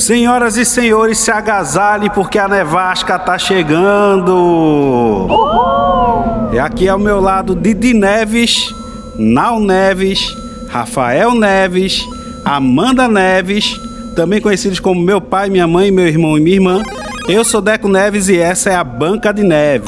Senhoras e senhores, se agasalhem porque a nevasca tá chegando. E aqui ao meu lado Didi Neves, Nau Neves, Rafael Neves, Amanda Neves, também conhecidos como meu pai, minha mãe, meu irmão e minha irmã. Eu sou Deco Neves e essa é a Banca de Neves.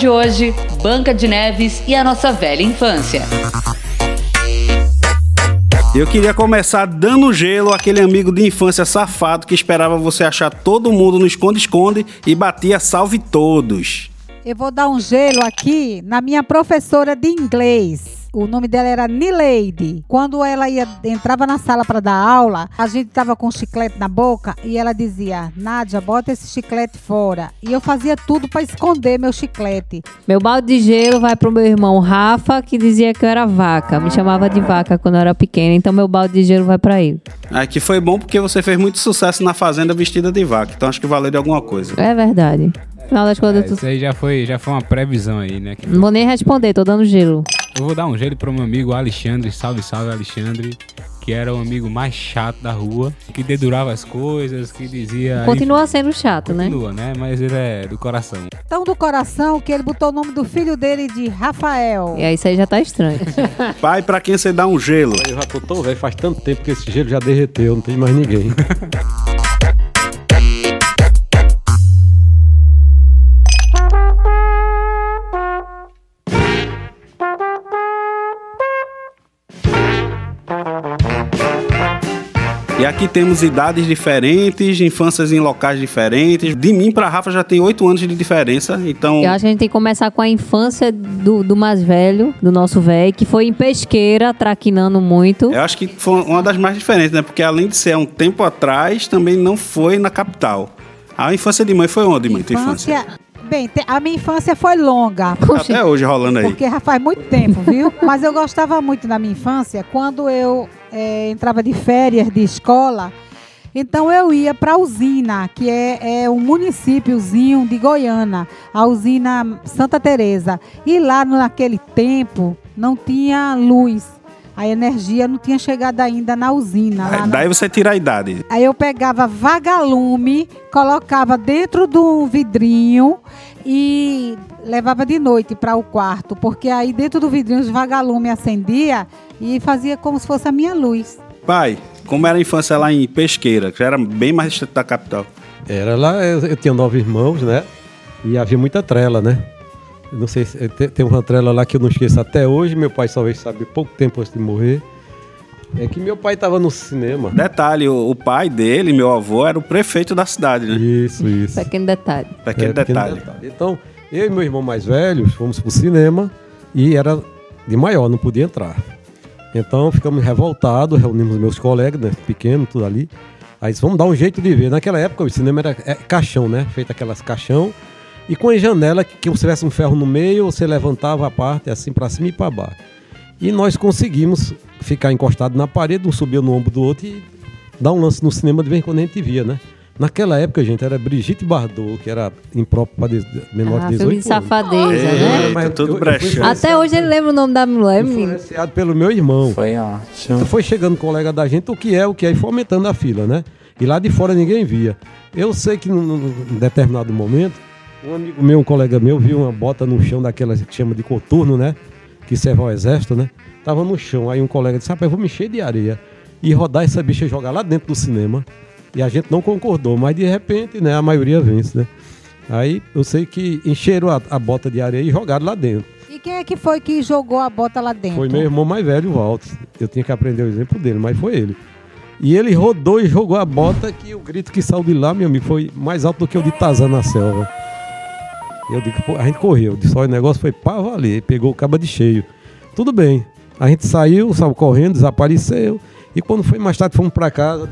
De hoje, Banca de Neves e a nossa velha infância. Eu queria começar dando gelo àquele amigo de infância safado que esperava você achar todo mundo no esconde-esconde e batia salve todos. Eu vou dar um gelo aqui na minha professora de inglês. O nome dela era Nileide. Quando ela ia, entrava na sala para dar aula, a gente tava com chiclete na boca e ela dizia: Nádia, bota esse chiclete fora. E eu fazia tudo para esconder meu chiclete. Meu balde de gelo vai pro meu irmão Rafa, que dizia que eu era vaca. Me chamava de vaca quando eu era pequena, então meu balde de gelo vai pra ele. Aqui foi bom porque você fez muito sucesso na fazenda vestida de vaca, então acho que valeu de alguma coisa. É verdade. Afinal das contas, tu... Isso aí já foi, já foi uma previsão aí, né? que- não vou nem responder, tô dando gelo. Eu vou dar um gelo pro meu amigo Alexandre, salve, salve Alexandre, que era o amigo mais chato da rua, que dedurava as coisas, que dizia... Continua sendo chato, né? Continua, né? Mas ele é do coração. Tão do coração que ele botou o nome do filho dele de Rafael. E aí isso aí já tá estranho. Pai, pra quem você dá um gelo? Eu já tô tão velho, faz tanto tempo que esse gelo já derreteu, não tem mais ninguém. aqui temos idades diferentes, infâncias em locais diferentes. De mim pra Rafa já tem oito anos de diferença, então... Eu acho que a gente tem que começar com a infância do, do mais velho, do nosso velho, que foi em pesqueira, traquinando muito. Eu acho que foi uma das mais diferentes, né? Porque além de ser há um tempo atrás, também não foi na capital. A infância de mãe foi onde, mãe? Infância? Infância. Bem, a minha infância foi longa. Até hoje rolando aí. Porque já faz muito tempo, viu? Mas eu gostava muito da minha infância quando eu eh, entrava de férias de escola. Então eu ia para a usina, que é, é um municípiozinho de Goiânia, a usina Santa Teresa. E lá naquele tempo não tinha luz. A energia não tinha chegado ainda na usina. Lá Aí, na- Daí você tira a idade. Aí eu pegava vagalume, colocava dentro de um vidrinho e levava de noite para o quarto, porque aí dentro do vidrinho os vagalume acendia e fazia como se fosse a minha luz. Pai, como era a infância lá em Pesqueira, que era bem mais distante da capital. Era lá, eu, tinha nove irmãos, né? E havia muita trela, né? Eu não sei se tem, uma trela lá que eu não esqueço até hoje, meu pai talvez sabe pouco tempo antes de morrer. É que meu pai estava no cinema. Detalhe, o, o pai dele, meu avô, era o prefeito da cidade, né? Isso, isso. Pequeno detalhe. Pequeno É, pequeno detalhe. Então, eu e meu irmão mais velho fomos pro cinema e era de maior, não podia entrar. Então ficamos revoltados, reunimos meus colegas, né, pequenos, tudo ali. Aí vamos dar um jeito de ver. Naquela época o cinema era é, caixão, né? Feito aquelas caixão. E com a janela que, que você tivesse um ferro no meio, você levantava a parte assim para cima e para baixo. E nós conseguimos ficar encostado na parede, um subia no ombro do outro e dar um lance no cinema de vez em quando a gente via, né? Naquela época, gente, era Brigitte Bardot, que era impróprio para menor Ah, de 18 filme de anos. safadeza, né? Eita, mas tudo brechando. Até hoje ele lembra o nome da mulher, menino. Influenciado pelo meu irmão. Foi ótimo. Então foi chegando colega da gente, o que é, o que é, e foi aumentando a fila, né? E lá de fora ninguém via. Eu sei que num, num determinado momento, um amigo meu, um colega meu, viu uma bota no chão daquelas que chama de coturno, né? Que serve ao exército, né? Tava no chão. Aí um colega disse, rapaz, eu vou me encher de areia e rodar essa bicha e jogar lá dentro do cinema. E a gente não concordou, mas de repente, né, a maioria vence, né? Aí eu sei que encheram a, a bota de areia e jogaram lá dentro. E quem é que foi que jogou a bota lá dentro? Foi meu irmão mais velho, o Walter. Eu tinha que aprender o exemplo dele, mas foi ele. E ele rodou e jogou a bota que o grito que saiu de lá, meu amigo, foi mais alto do que o de Tazan na selva. Eu digo, pô, a gente correu, disse, olha, o negócio foi pra valer, pegou o cabo de cheio. Tudo bem. A gente saiu, saiu correndo, desapareceu. E quando foi mais tarde, fomos pra casa,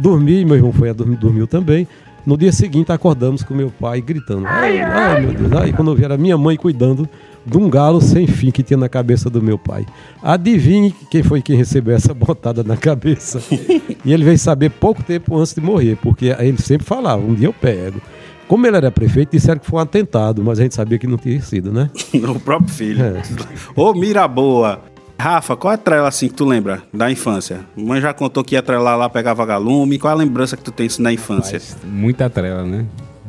dormi, meu irmão foi a dormir, dormiu também. No dia seguinte acordamos com meu pai gritando. Ai, ai meu Deus. Aí quando eu vi era minha mãe cuidando de um galo sem fim que tinha na cabeça do meu pai. Adivinhe quem foi quem recebeu essa botada na cabeça. e ele veio saber pouco tempo antes de morrer, porque ele sempre falava, um dia eu pego. Como ele era prefeito, disseram que foi um atentado, mas a gente sabia que não tinha sido, né? o próprio filho. É. Ô, mira boa. Rafa, qual é a trela assim que tu lembra da infância? Mãe já contou que ia trelar lá, pegar vagalume. Qual é a lembrança que tu tem isso na infância? Mas muita trela, né?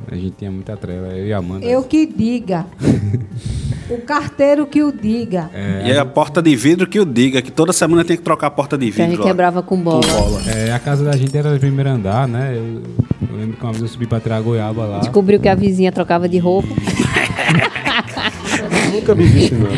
A gente tinha muita trela, eu e a Amanda. Eu que diga. o carteiro que o diga. E a porta de vidro que o diga, que toda semana tem que trocar a porta de Que a gente vidro. ó. quebrava com bola. É, a casa da gente era de primeiro andar, né? Eu, eu lembro que uma vez eu subi pra tirar goiaba lá. Descobriu que a vizinha trocava de roupa. Nunca me disse, não.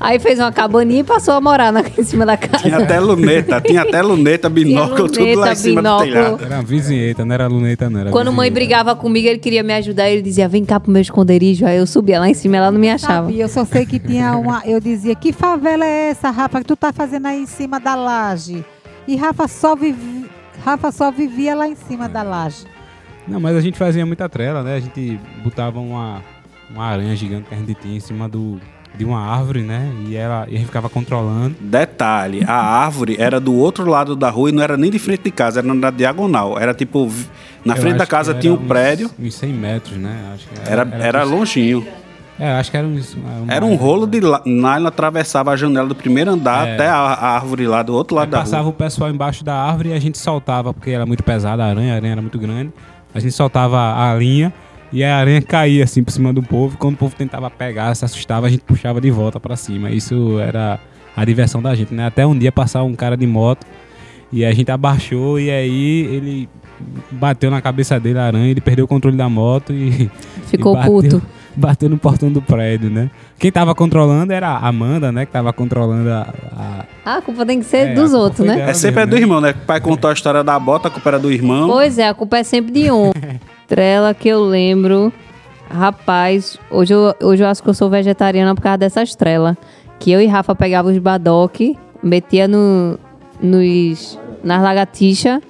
Aí fez uma cabaninha e passou a morar na, em cima da casa. Tinha até luneta, tinha até luneta, binóculo, tudo lá em luneta, cima binóculo. do telhado. Era uma vizinheta, não era luneta, não. Era Quando mãe vizinheta. brigava comigo, ele queria me ajudar. Ele dizia, vem cá pro meu esconderijo. Aí eu subia lá em cima, ela não me achava. Sabia, eu só sei que tinha uma. Eu dizia, que favela é essa, Rafa, que tu tá fazendo aí em cima da laje? E Rafa só, vivi, Rafa só vivia lá em cima da laje. Não, mas a gente fazia muita trela, né? A gente botava uma, uma aranha gigante que a gente tinha em cima do, de uma árvore, né? E, ela, e a gente ficava controlando. Detalhe, a árvore era do outro lado da rua e não era nem de frente de casa, era na diagonal. Era tipo, na Eu frente da casa tinha um era uns- prédio, Uns 100 metros, né? Acho que era, era longinho. É, acho que era uns... Era um rolo de nylon, atravessava a janela do primeiro andar É. até a, a árvore lá do outro Aí lado da passava rua. o pessoal embaixo da árvore e a gente soltava, porque era muito pesada a aranha, a aranha era muito grande. A gente soltava a linha e a aranha caía assim por cima do povo. Quando o povo tentava pegar, se assustava, a gente puxava de volta pra cima. Isso era a diversão da gente, né? Até um dia passar um cara de moto e a gente abaixou e aí ele bateu na cabeça dele a aranha, ele perdeu o controle da moto e Ficou e bateu, puto. Bateu no portão do prédio, né? Quem tava controlando era a Amanda, né? Que tava controlando a- a, Ah, a culpa tem que ser É, dos outros, né? É sempre é mesmo, do né? irmão, né? O pai contou a história da bota, a culpa era do irmão. Pois é, a culpa é sempre de um. Trela que eu lembro. Rapaz, hoje eu, hoje eu acho que eu sou vegetariana por causa dessas trelas. Que eu e Rafa pegava os badoque, metia no, nos, nas lagartixas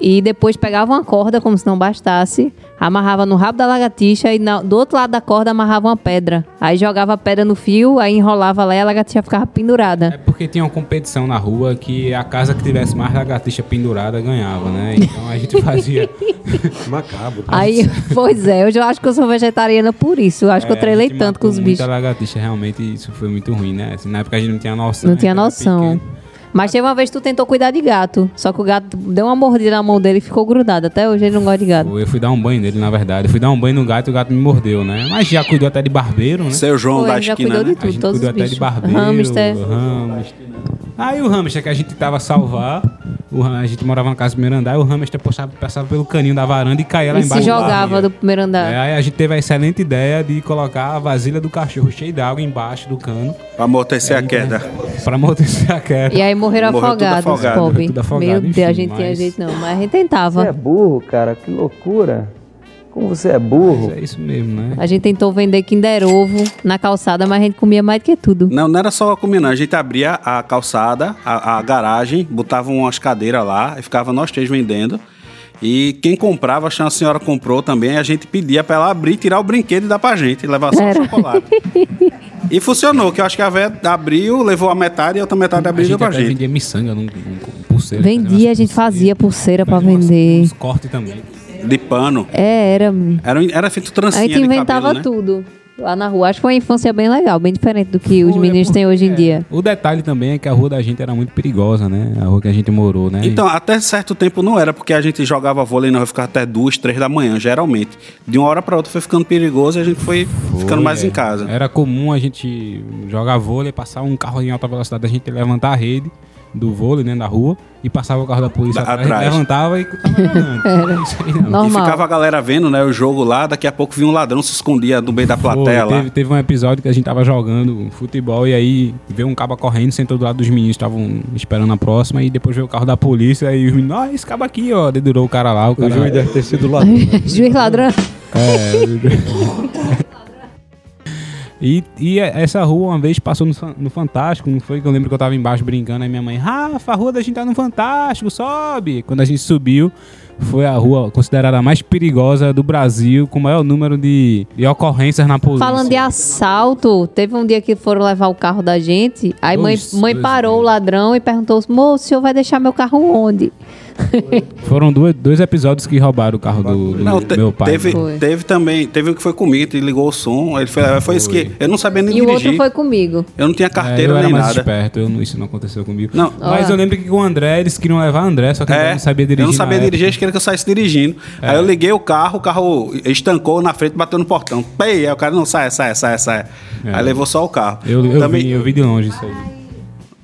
e depois pegava uma corda, como se não bastasse, amarrava no rabo da lagartixa e na- do outro lado da corda amarrava uma pedra. Aí jogava a pedra no fio, aí enrolava lá e a lagartixa ficava pendurada. É porque tinha uma competição na rua que a casa que tivesse mais lagartixa pendurada ganhava, né? Então a gente fazia. Macabro. Aí, pois é, hoje eu acho que eu sou vegetariana por isso. Eu acho que eu É, trelei tanto com os muita bichos. lagartixa, realmente isso foi muito ruim, né? Assim, na época a gente não tinha noção. Não né? tinha noção. pequeno. Mas teve uma vez que tu tentou cuidar de gato. Só que o gato deu uma mordida na mão dele e ficou grudado. Até hoje ele não gosta de gato. Eu fui dar um banho nele, na verdade. Eu fui dar um banho no gato e o gato me mordeu, né? Mas já cuidou até de barbeiro, né? Seu João Foi, da já esquina, cuidou né? de tudo. a gente todos cuidou os até de barbeiro, Hamster. hamster. Aí o hamster que a gente tava a salvar, o a gente morava na casa do primeiro andar, e o hamster passava, passava pelo caninho da varanda e caía lá E se embaixo. jogava morria. do primeiro andar. É, aí a gente teve a excelente ideia de colocar a vasilha do cachorro cheia de água embaixo do cano Pra amortecer a queda. pra amortecer a queda. E aí morreram Morreu tudo afogados, afogado. pobre. Morreu tudo afogado, Meu Deus, enfim, a gente tinha mas- jeito não. Mas a gente tentava. Você é burro, cara, que loucura. Como você é burro. É isso mesmo, né? A gente tentou vender Kinder Ovo na calçada, mas a gente comia mais do que tudo. Não, não era só comer, não. A gente abria a calçada, a, a garagem, botava umas cadeiras lá e ficava nós três vendendo. E quem comprava, acho que a senhora comprou também, a gente pedia pra ela abrir, tirar o brinquedo e dar pra gente, e levar só o chocolate. e funcionou, que eu acho que a véia abriu, levou a metade e a outra metade A abriu e gente deu pra gente. vendia miçanga num, num pulseira. Vendia, a gente fazia pulseira pra vender. Uns cortes também. De pano. É, era. Era, era feito A trancinha gente de inventava cabelo, né? tudo lá na rua. Acho que foi uma infância bem legal, bem diferente do que os meninos têm hoje em dia. O detalhe também é que a rua da gente era muito perigosa, né? A rua que a gente morou, né? Então, até certo tempo não era, porque a gente jogava vôlei na rua, ficava até duas, três da manhã, geralmente. De uma hora pra outra foi ficando perigoso e a gente foi, ficando Foi, mais é. em casa. Era comum a gente jogar vôlei, passar um carro em alta velocidade, a gente levantar a rede do vôlei, né, da rua, e passava o carro da polícia Da- atrás, a gente atrás. levantava e tava jogando. Isso aí não. E ficava a galera vendo, né, o jogo lá, daqui a pouco vinha um ladrão, se escondia no meio da plateia lá. teve, teve um episódio que a gente tava jogando futebol e aí veio um cabo correndo, sentou do lado dos meninos, estavam esperando a próxima, e depois veio o carro da polícia e os meninos, ah, esse cabo aqui, ó, dedurou o cara lá, o O cara... juiz deve ter sido lá. Juiz ladrão. É. E, e essa rua uma vez passou no, no Fantástico, não foi? Que eu lembro que eu tava embaixo brincando, aí minha mãe, Rafa, a rua da gente tá no Fantástico, sobe! Quando a gente subiu, foi a rua considerada a mais perigosa do Brasil, com o maior número de, de ocorrências na polícia. Falando de assalto, teve um dia que foram levar o carro da gente, aí mãe, Dois- mãe dois parou dias. o ladrão e perguntou, moço, o senhor vai deixar meu carro onde? Foram dois, dois episódios que roubaram o carro do, do Não, te- meu pai. teve, Foi. teve também, teve um que foi comigo, ele ligou o som, ele foi, foi isso que eu não sabia nem E o dirigir. outro foi comigo. Eu não tinha É, carteira eu era nem mais nada. esperto, eu não- isso não aconteceu comigo. Não. Mas Olha. eu lembro que com o André, eles queriam levar o André, só que o É, não sabia dirigir. eu não sabia dirigir, época. eles queriam que eu saísse dirigindo. Aí eu liguei o carro, o carro estancou na frente, bateu no portão. Pei, aí o cara não sai, sai, sai, sai. É. Aí levou só o carro. Eu, eu, também, vi, eu vi de longe isso aí.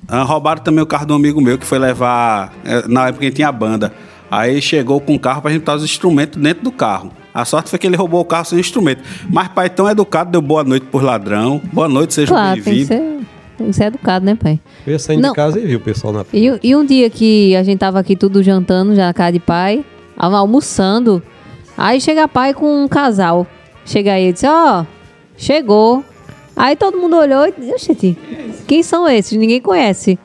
Ah, roubaram também o carro de um amigo meu que foi levar. eh, Na época que tinha banda. Aí chegou com o carro pra gente botar os instrumentos dentro do carro. A sorte foi que ele roubou o carro sem instrumento. Mas pai tão educado, deu boa noite por ladrão. Boa noite, seja Claro, bem-vindo. tem que ser educado, né, pai? Eu ia saindo Não. de casa e vi o pessoal na E, e um dia que a gente tava aqui tudo jantando, já na casa de pai, al- almoçando, aí chega pai com um casal. Chega aí e disse, ó, chegou. Aí todo mundo olhou e disse, "Oxente, quem são esses? Ninguém conhece.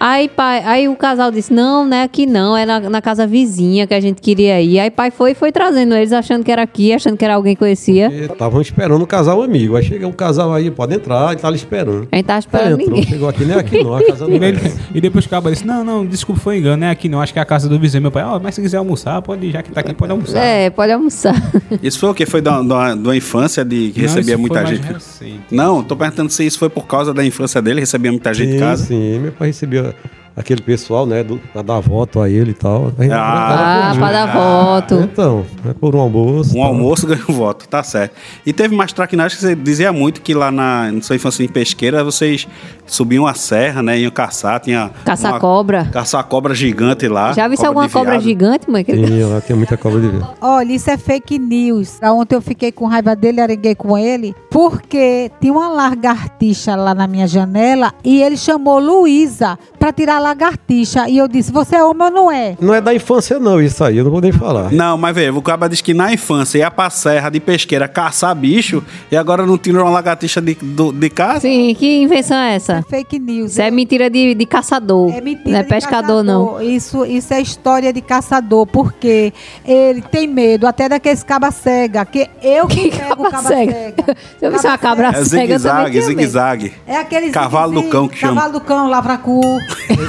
Aí, pai, aí o casal disse, não, não é aqui não, é na, na casa vizinha que a gente queria ir. Aí pai foi e foi trazendo eles, achando que era aqui, achando que era alguém que conhecia. Estavam esperando o casal amigo. Aí chega um casal aí, pode entrar, e tá ali esperando. A gente tava Aí esperando entrou, ninguém. chegou aqui, nem aqui não, a casa não E, ele- é. e depois o cabo disse: Não, não, desculpa, foi engano, não é aqui não, acho que é a casa do vizinho. Meu pai, ó, mas se quiser almoçar, pode ir, já que tá aqui, pode almoçar. É, pode almoçar. Isso foi o quê? Foi da, da, da infância de que Não, recebia isso muita foi mais gente? recente. Não, tô perguntando se isso foi por causa da infância dele, recebia muita gente em Sim, casa. sim. Meu pai recebia uh, aquele pessoal, né, do, pra dar voto a ele e tal. Aí, Ah, era pra dar voto. Então, é por um almoço. Um tal. almoço ganha um voto, tá certo. E teve mais traquinagem que você dizia muito que lá na, na sua infância em pesqueira vocês subiam a serra, né? Iam caçar, tinha. Caçar uma- cobra. Caçar cobra gigante lá. Já viu alguma de cobra gigante, mãe? Tinha, lá tinha muita cobra de vento. Olha, isso é fake news. Ontem eu fiquei com raiva dele, arenguei com ele, porque tinha uma lagartixa lá na minha janela e ele chamou Luísa pra tirar a lagartixa. E eu disse: Você é homem ou não é? Não é da infância, não, isso aí, eu não vou nem falar. Não, mas veja, o cara diz que na infância ia pra serra de pesqueira caçar bicho e agora não tirou uma lagartixa de, do- de casa? Sim, que invenção é essa? Fake news. Isso é mentira de, de caçador. É mentira não é de pescador, não. caçador. Isso, isso é história de caçador, porque ele tem medo até daqueles cabra cega, que eu que, pego cabra cabra cega? cega. Se eu visse uma cabra É cega, zigue-zague, zigue-zague. É aquele Cavalo do zigue-zigue, cão que chama. Cavalo do cão,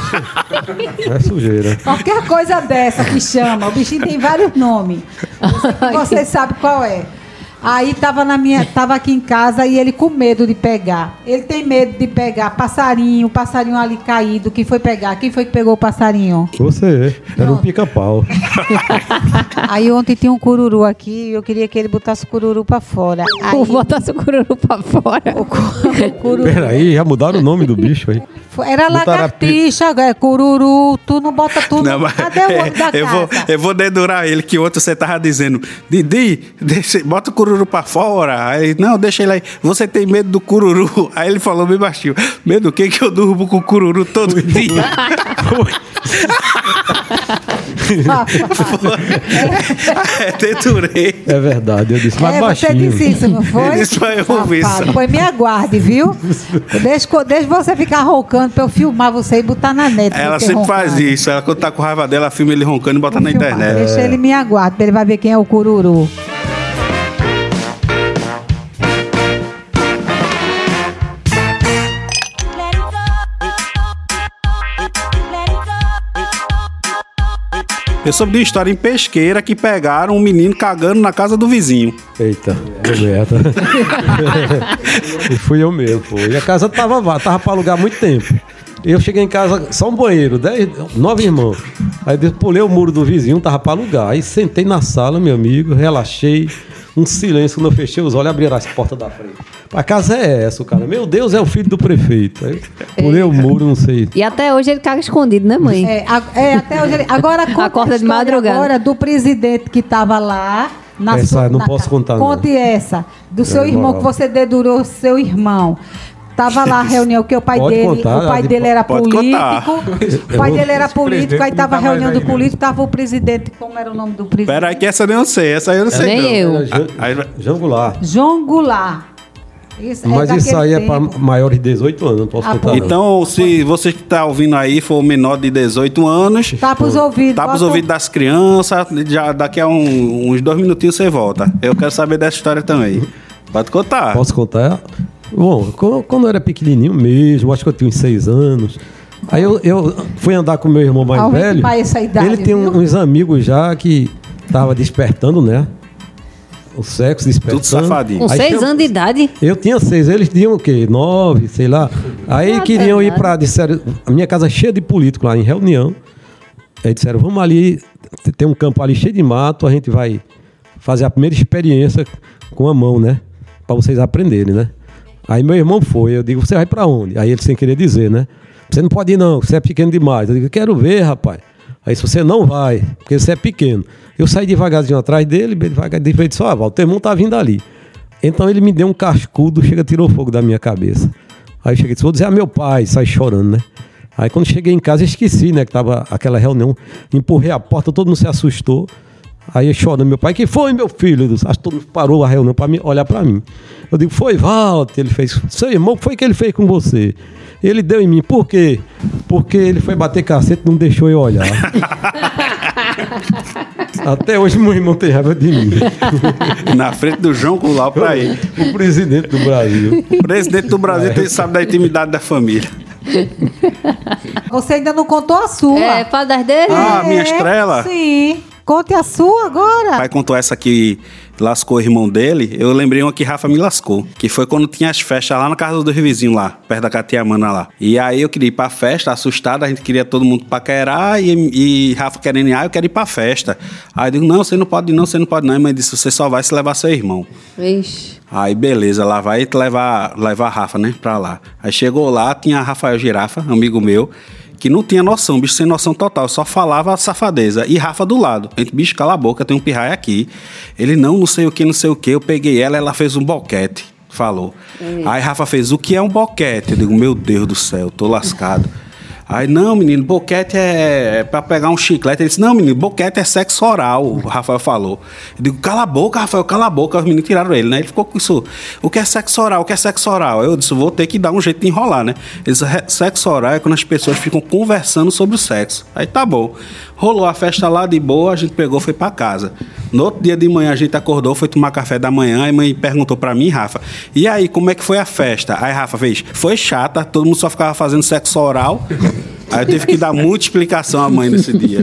É sujeira. Qualquer coisa dessa que chama. O bichinho tem vários nomes. Você sabe qual é. Aí tava na minha, tava aqui em casa e ele com medo de pegar. Ele tem medo de pegar passarinho, passarinho ali caído. Quem foi pegar? Quem foi que pegou o passarinho? Você, era um pica-pau. Aí ontem tinha um cururu aqui e eu queria que ele botasse o cururu pra fora. Aí, Vou botar seu cururu pra fora. o cu- o cururu Peraí, já mudaram o nome do bicho aí. era Botaram lagartixa, é cururu. Tu não bota tudo. Não, mas- Cadê o homem da eu, vou, eu vou dedurar ele, que ontem você tava dizendo, Didi, deixa- bota o cururu pra fora. Aí, não, deixa ele aí. Você tem medo do cururu? Aí ele falou bem baixinho, medo do que que eu durmo com o cururu todo dia? é, deturei. É verdade, eu disse mais É, você baixinho. disse isso, não foi? Ele disse pra eu ouvir Safado. isso. Pois me aguarde, viu? Deixa, deixa você ficar roncando pra eu filmar você e botar na net. Ela você sempre roncando. faz isso. Ela, quando tá com raiva dela, filma ele roncando e bota Vou na filmar. internet. Deixa ele me aguarde, pra ele vai ver quem é o cururu. Eu soube de uma história em pesqueira que pegaram um menino cagando na casa do vizinho. Eita, deu merda. e fui eu mesmo, pô. E a casa tava vá, tava pra alugar há muito tempo. Eu cheguei em casa, só um banheiro, dez, nove irmãos. Aí eu pulei o muro do vizinho, tava pra alugar. Aí sentei na sala, meu amigo, relaxei. Um silêncio, quando eu fechei os olhos, abriram as portas da frente. A casa é essa, o cara. Meu Deus, é o filho do prefeito. Aí pulei o muro, não sei. E até hoje ele caga escondido, né, mãe? É, a- é, até hoje ele... Agora conta Acorda a de história madrugada. agora do presidente que tava lá. Na Essa sua, não na posso contar, não. Conte essa. Do seu É, irmão, moral. que você dedurou seu irmão. Tava lá a reunião que o pai Pode dele, contar, o pai de- dele era político. O pai dele era político, aí presidente tava a não tá mais reunião do político, tava o presidente, como era o nome do presidente? Pera aí que essa eu não sei, essa eu não sei Nem não. eu. Aí- Jangular. João Goulart. Isso, Mas isso daquele aí é para tempo. maiores de 18 anos, não posso Ah, contar. pô. não. Então, se você que tá ouvindo aí for menor de 18 anos, Tapa os ouvidos. tapa os ouvidos das crianças, já daqui a um- uns dois minutinhos você volta. Eu quero saber dessa história também. Pode contar. Posso contar? Bom, quando, eu era pequenininho mesmo, acho que eu tinha uns seis anos. Aí eu, eu fui andar com meu irmão mais Aumente velho. idade, ele tem viu? uns amigos já que tava despertando, né? O sexo despertando. Tudo safadinho. Com Aí seis tinha- anos de idade. Eu tinha seis, eles tinham o quê? Nove, sei lá. Aí Ah, queriam ir pra. Disseram, a minha casa é cheia de político lá em reunião. Aí disseram, vamos ali, tem um campo ali cheio de mato, a gente vai fazer a primeira experiência com a mão, né? Pra vocês aprenderem, né? Aí meu irmão foi, eu digo, você vai pra onde? Aí ele sem querer dizer, né? Você não pode ir não, você é pequeno demais. Eu digo, quero ver, rapaz. Aí se você não vai, porque você é pequeno. Eu saí devagarzinho atrás dele, devagarzinho, ele disse, ó, Val, o teu irmão tá vindo ali. Então ele me deu um cascudo, chega, tirou fogo da minha cabeça. Aí cheguei disse, vou dizer a meu pai, sai chorando, né? Aí quando cheguei em casa, esqueci, né, que tava aquela reunião, empurrei a porta, todo mundo se assustou. Aí eu chorando, meu pai, que foi, meu filho? Disse, Acho que todo mundo parou a reunião para olhar para mim. Eu digo, foi Walter, ele fez. Seu irmão, o que foi que ele fez com você? Ele deu em mim, por quê? Porque ele foi bater cacete e não deixou eu olhar. Até hoje meu irmão tem raiva de mim. Na frente do João Goulart pra ir. o presidente do Brasil. O presidente do Brasil tem, sabe da intimidade da família. Você ainda não contou a sua. É, fala das dele. Ah, minha estrela? Sim. Conte a sua agora. O pai contou essa que lascou o irmão dele. Eu lembrei uma que Rafa me lascou. Que foi quando tinha as festas lá na casa dos vizinhos lá, perto da Catiamana lá. E aí eu queria ir pra festa, assustado, a gente queria todo mundo paquerar e, e Rafa querendo ir, ah, eu quero ir pra festa. Aí eu digo, não, você não pode não, você não pode não. E mãe disse, você só vai se levar seu irmão. Vixe. Aí beleza, lá vai levar, levar a Rafa, né, pra lá. Aí chegou lá, tinha Rafael Girafa, amigo meu, que não tinha noção, bicho sem noção total, só falava safadeza. E Rafa do lado. Gente, bicho, cala a boca, tem um pirraia aqui. Ele, não, não sei o que, não sei o que. Eu peguei ela, ela fez um boquete. Falou. Aí Rafa fez, o que é um boquete? Eu digo, meu Deus do céu, tô lascado. Aí, não, menino, boquete é, é pra pegar um chiclete. Ele disse, não, menino, boquete é sexo oral, o Rafael falou. Eu digo, cala a boca, Rafael, cala a boca. Os meninos tiraram ele, né? Ele ficou com isso. O que é sexo oral? O que é sexo oral? Eu disse, vou ter que dar um jeito de enrolar, né? Ele disse, "Re- sexo oral é quando as pessoas ficam conversando sobre o sexo. Aí tá bom. Rolou a festa lá de boa, a gente pegou, foi pra casa. No outro dia de manhã a gente acordou, foi tomar café da manhã, aí mãe perguntou pra mim, Rafa, e aí, como é que foi a festa? Aí Rafa fez, foi chata, todo mundo só ficava fazendo sexo oral. Aí eu tive que dar muita explicação à mãe nesse dia.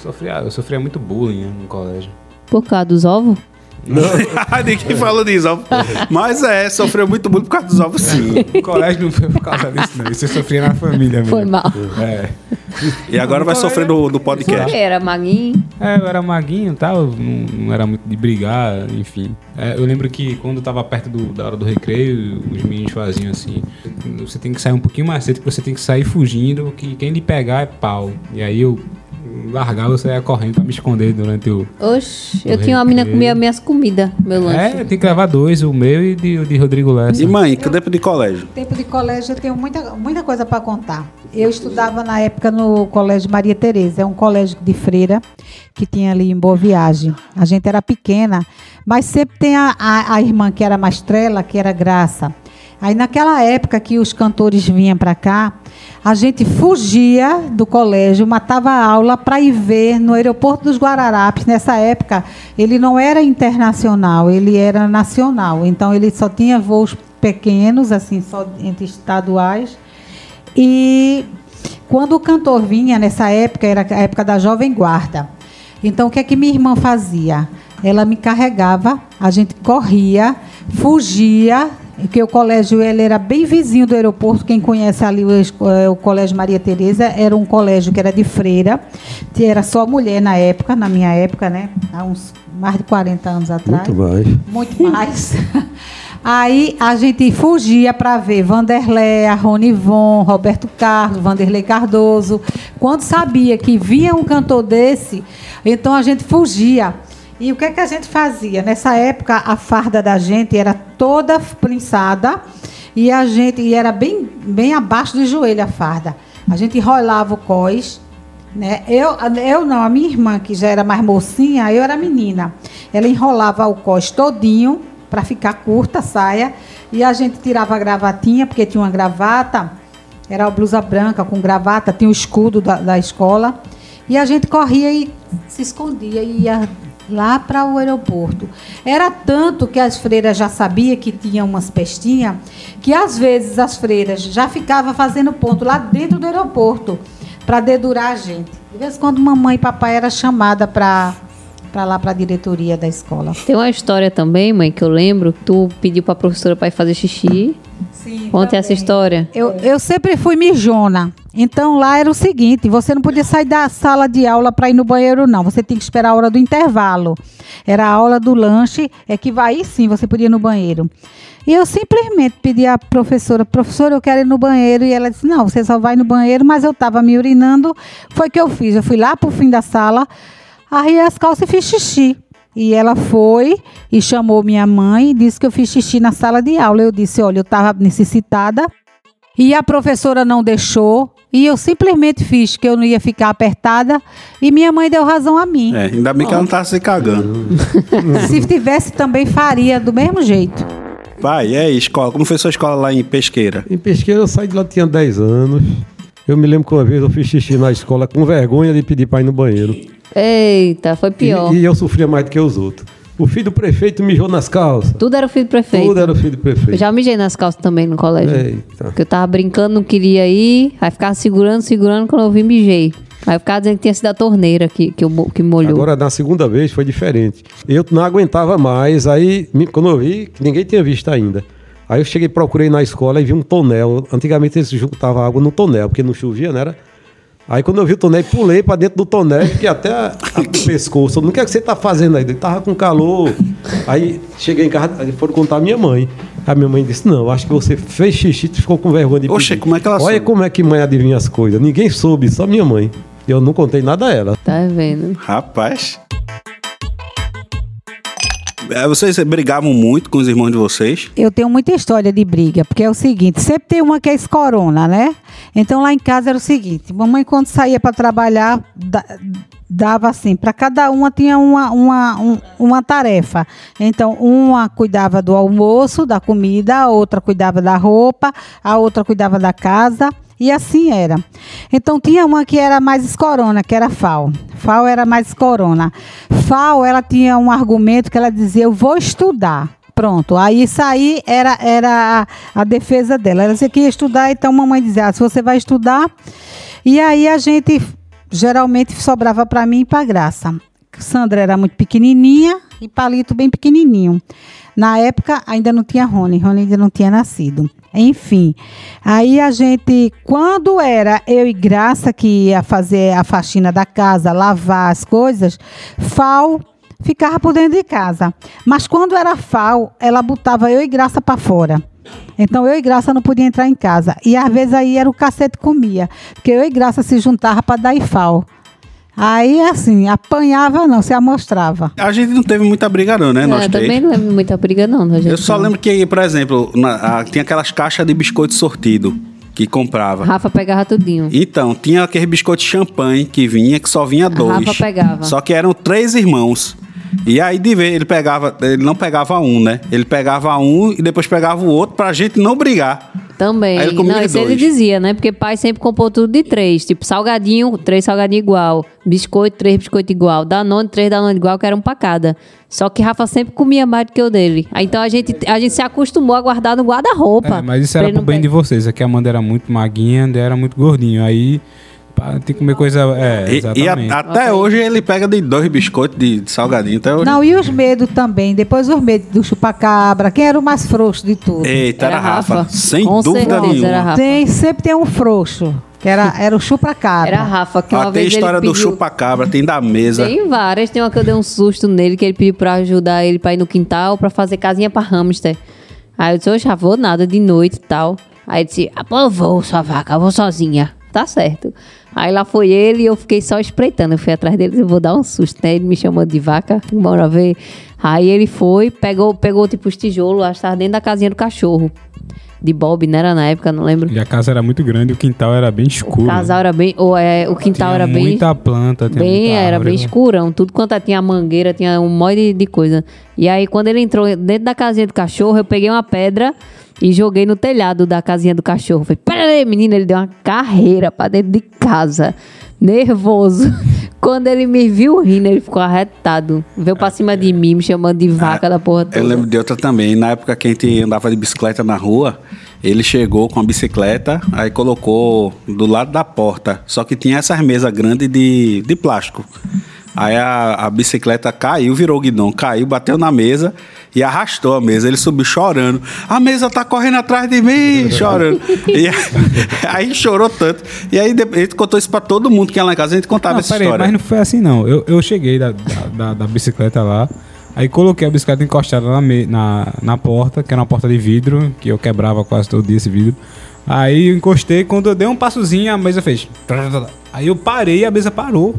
Sofria, eu sofria muito bullying né, no colégio. Por causa dos ovos? Ninguém falou disso. ó. Mas é, sofreu muito bullying por causa dos ovos, sim. No colégio não foi por causa disso, não. Isso eu sofria na família mesmo. Foi mal. É. E agora vai sofrer no, no podcast. Era maguinho. É, eu era maguinho e tal, não, não era muito de brigar, enfim. É, eu lembro que quando eu tava perto do- da hora do recreio, os meninos faziam assim: você tem que sair um pouquinho mais cedo, que você tem que sair fugindo, que quem lhe pegar é pau. E aí eu largava, eu saía correndo pra me esconder durante o. Oxe, eu tinha uma menina que recreio. comia minhas comidas, meu lanche. É, tem que levar dois, o meu e de, o de Rodrigo Lessa. E mãe, que tempo de colégio? Tempo de colégio, eu tenho muita, muita coisa para contar. Eu estudava na época no Colégio Maria Tereza, é um colégio de freira que tinha ali em Boa Viagem. A gente era pequena, mas sempre tem a, a, a irmã que era Mastrela, que era Graça. Aí naquela época que os cantores vinham para cá, a gente fugia do colégio, matava a aula para ir ver no aeroporto dos Guararapes. Nessa época, ele não era internacional, ele era nacional. Então ele só tinha voos pequenos, assim, só entre estaduais. E quando o cantor vinha nessa época, era a época da Jovem Guarda. Então o que é que minha irmã fazia? Ela me carregava, a gente corria, fugia, porque o colégio ele era bem vizinho do aeroporto. Quem conhece ali o, eh, o Colégio Maria Tereza era um colégio que era de freira, que era só mulher na época, na minha época, né? Há uns mais de 40 anos atrás Muito mais. muito mais. Aí a gente fugia para ver Vanderlei, Ronivon, Roberto Carlos, Vanderlei Cardoso. Quando sabia que vinha um cantor desse, então a gente fugia. E o que, é que a gente fazia? Nessa época, a farda da gente era toda prensada e a gente e era bem, bem abaixo do joelho a farda. A gente enrolava o cós, né? Eu, eu não, a minha irmã, que já era mais mocinha, eu era menina. Ela enrolava o cós todinho, para ficar curta a saia. E a gente tirava a gravatinha, porque tinha uma gravata, era a blusa branca com gravata, tinha o escudo da, da escola. E a gente corria e se escondia e ia lá para o aeroporto. Era tanto que as freiras já sabiam que tinha umas pestinhas, que às vezes as freiras já ficavam fazendo ponto lá dentro do aeroporto para dedurar a gente. De vez em quando mamãe e papai era chamada para para lá para a diretoria da escola. Tem uma história também, mãe, que eu lembro. Tu pediu pra professora pra ir fazer xixi. Sim, Conta essa história. Eu, eu sempre fui mijona. Então lá era o seguinte: você não podia sair da sala de aula para ir no banheiro, não. Você tinha que esperar a hora do intervalo. Era a aula do lanche, é que vai sim você podia ir no banheiro. E eu simplesmente pedi à professora: professora, eu quero ir no banheiro. E ela disse: não, você só vai no banheiro, mas eu estava me urinando. Foi o que eu fiz. Eu fui lá para o fim da sala, arrei as calças e fiz xixi. E ela foi e chamou minha mãe e disse que eu fiz xixi na sala de aula. Eu disse: olha, eu estava necessitada e a professora não deixou. E eu simplesmente fiz que eu não ia ficar apertada. E minha mãe deu razão a mim. É, ainda bem que ela não tava se cagando. Se tivesse, também faria do mesmo jeito. Pai, e aí, escola? Como foi sua escola lá em Pesqueira? Em pesqueira eu saí de lá, tinha 10 anos. Eu me lembro que uma vez eu fiz xixi na escola com vergonha de pedir para ir no banheiro. Eita, foi pior. E, e eu sofria mais do que os outros. O filho do prefeito mijou nas calças. Tudo era o filho do prefeito. Tudo era o filho do prefeito. Eu já mijei nas calças também no colégio. Eita. Porque eu tava brincando, não queria ir. Aí ficava segurando, segurando. Quando eu vi, mijei. Aí eu ficava dizendo que tinha sido a torneira que, que, eu, que molhou. Agora, na segunda vez, foi diferente. Eu não aguentava mais. Aí, quando eu vi, que ninguém tinha visto ainda. Aí eu cheguei, procurei na escola e vi um tonel. Antigamente eles juntavam água no tonel, porque não chovia, não era? Aí quando eu vi o tonel, pulei pra dentro do tonel, fiquei até a, a pescoço. Não quer que você tá fazendo aí? Eu tava com calor. Aí cheguei em casa, foram contar a minha mãe. A minha mãe disse: Não, acho que você fez xixi, tu ficou com vergonha de Oxe, pedir." como é que ela Olha soube? como é que mãe adivinha as coisas. Ninguém soube, só minha mãe. Eu não contei nada a ela. Tá vendo? Rapaz. É, Vocês brigavam muito com os irmãos de vocês? Eu tenho muita história de briga, porque é o seguinte, sempre tem uma que é escorona, né? Então lá em casa era o seguinte, mamãe quando saía para trabalhar, da- dava assim, para cada uma tinha uma, uma, um- uma tarefa. Então, uma cuidava do almoço, da comida, a outra cuidava da roupa, a outra cuidava da casa. E assim era. Então tinha uma que era mais escorona, que era FAO. FAO era mais escorona. FAO, ela tinha um argumento que ela dizia, eu vou estudar. Pronto. Aí isso aí era, era a, a defesa dela. Ela dizia que ia estudar, então mamãe dizia, ah, se você vai estudar. E aí a gente geralmente sobrava para mim e para Graça. Sandra era muito pequenininha e Palito bem pequenininho. Na época ainda não tinha Rony, Rony ainda não tinha nascido. Enfim, aí a gente, quando era eu e Graça que ia fazer a faxina da casa, lavar as coisas, Fal ficava por dentro de casa. Mas quando era Fal, ela botava eu e Graça para fora. Então eu e Graça não podia entrar em casa. E às vezes aí era o cacete comia. Porque eu e Graça se juntava para dar Ifal. Aí assim, apanhava não, se amostrava. A gente não teve muita briga, não, né? Nós É, três. também não lembro muita briga, não. gente Eu só não. lembro que, por exemplo, na- a- tinha aquelas caixas de biscoito sortido que comprava. Rafa pegava tudinho. Então, tinha aquele biscoito de champanhe que vinha, que só vinha dois. Rafa pegava. Só que eram três irmãos. E aí, de vez, ele pegava, ele não pegava um, né? Ele pegava um e depois pegava o outro pra gente não brigar. Também. Aí ele comia não, isso ele dizia, né? Porque pai sempre comprou tudo de três. Tipo, salgadinho, três salgadinho igual. Biscoito, três biscoito igual. Danone, três Danone igual, que era um pra cada. Só que Rafa sempre comia mais do que o dele. Aí, Então a gente, a gente se acostumou a guardar no guarda-roupa. É, mas isso era pro bem de pegar. vocês. Aqui a Amanda era muito maguinha, André era muito gordinho. Aí tem que comer coisa. É, E, e a- até Ok. hoje ele pega de dois biscoitos de, de salgadinho. Até hoje. Não, e os medos também. Depois os medos do chupacabra. Quem era o mais frouxo de tudo? Eita, era, Era Rafa. Rafa. Sem Com dúvida certeza nenhuma. era Rafa. Tem, sempre tem um frouxo. Que era, era o chupacabra. Era Rafa, que uma Ah, tem a vez história ele do pediu... chupa-cabra, tem da mesa. Tem várias. Tem uma que eu dei um susto nele, que ele pediu pra ajudar ele pra ir no quintal pra fazer casinha pra hamster. Aí eu disse, eu já vou nada de noite e tal. Aí ele disse, ah, pô, eu vou, sua vaca, eu vou sozinha. Tá certo. Aí lá foi ele e eu fiquei só espreitando. Eu fui atrás dele, eu vou dar um susto, né? Ele me chamou de vaca, bora ver. Aí ele foi, pegou, pegou tipo os tijolos, acho que dentro da casinha do cachorro. De Bob, né? Era na época, não lembro. E a casa era muito grande, o quintal era bem escuro. O casal era bem. Ou é, o quintal Tinha era bem. muita planta, tinha Bem, muita era árvore, bem escurão. Tudo quanto é- tinha mangueira, tinha um monte de, de coisa. E aí, quando ele entrou dentro da casinha do cachorro, eu peguei uma pedra e joguei no telhado da casinha do cachorro. Falei, peraí, menino, ele deu uma carreira pra dentro de casa. Nervoso. Quando ele me viu rindo, ele ficou arretado. Veio pra cima de mim, me chamando de vaca da porra toda. Eu lembro de outra também. Na época que a gente andava de bicicleta na rua, ele chegou com a bicicleta, aí colocou do lado da porta. Só que tinha essas mesas grandes de, de plástico. Aí a, a bicicleta caiu, virou guidão, caiu, bateu na mesa e arrastou a mesa. Ele subiu chorando. A mesa tá correndo atrás de mim, chorando. E aí, aí chorou tanto. E aí gente contou isso pra todo mundo que ia lá em casa, a gente contava Não, essa peraí, história. mas não foi assim não. Eu, eu cheguei da, da, da- da bicicleta lá, aí coloquei a bicicleta encostada na, na, na porta, que era uma porta de vidro, que eu quebrava quase todo dia esse vidro. Aí eu encostei, quando eu dei um passozinho, a mesa fez. Aí eu parei e a mesa parou.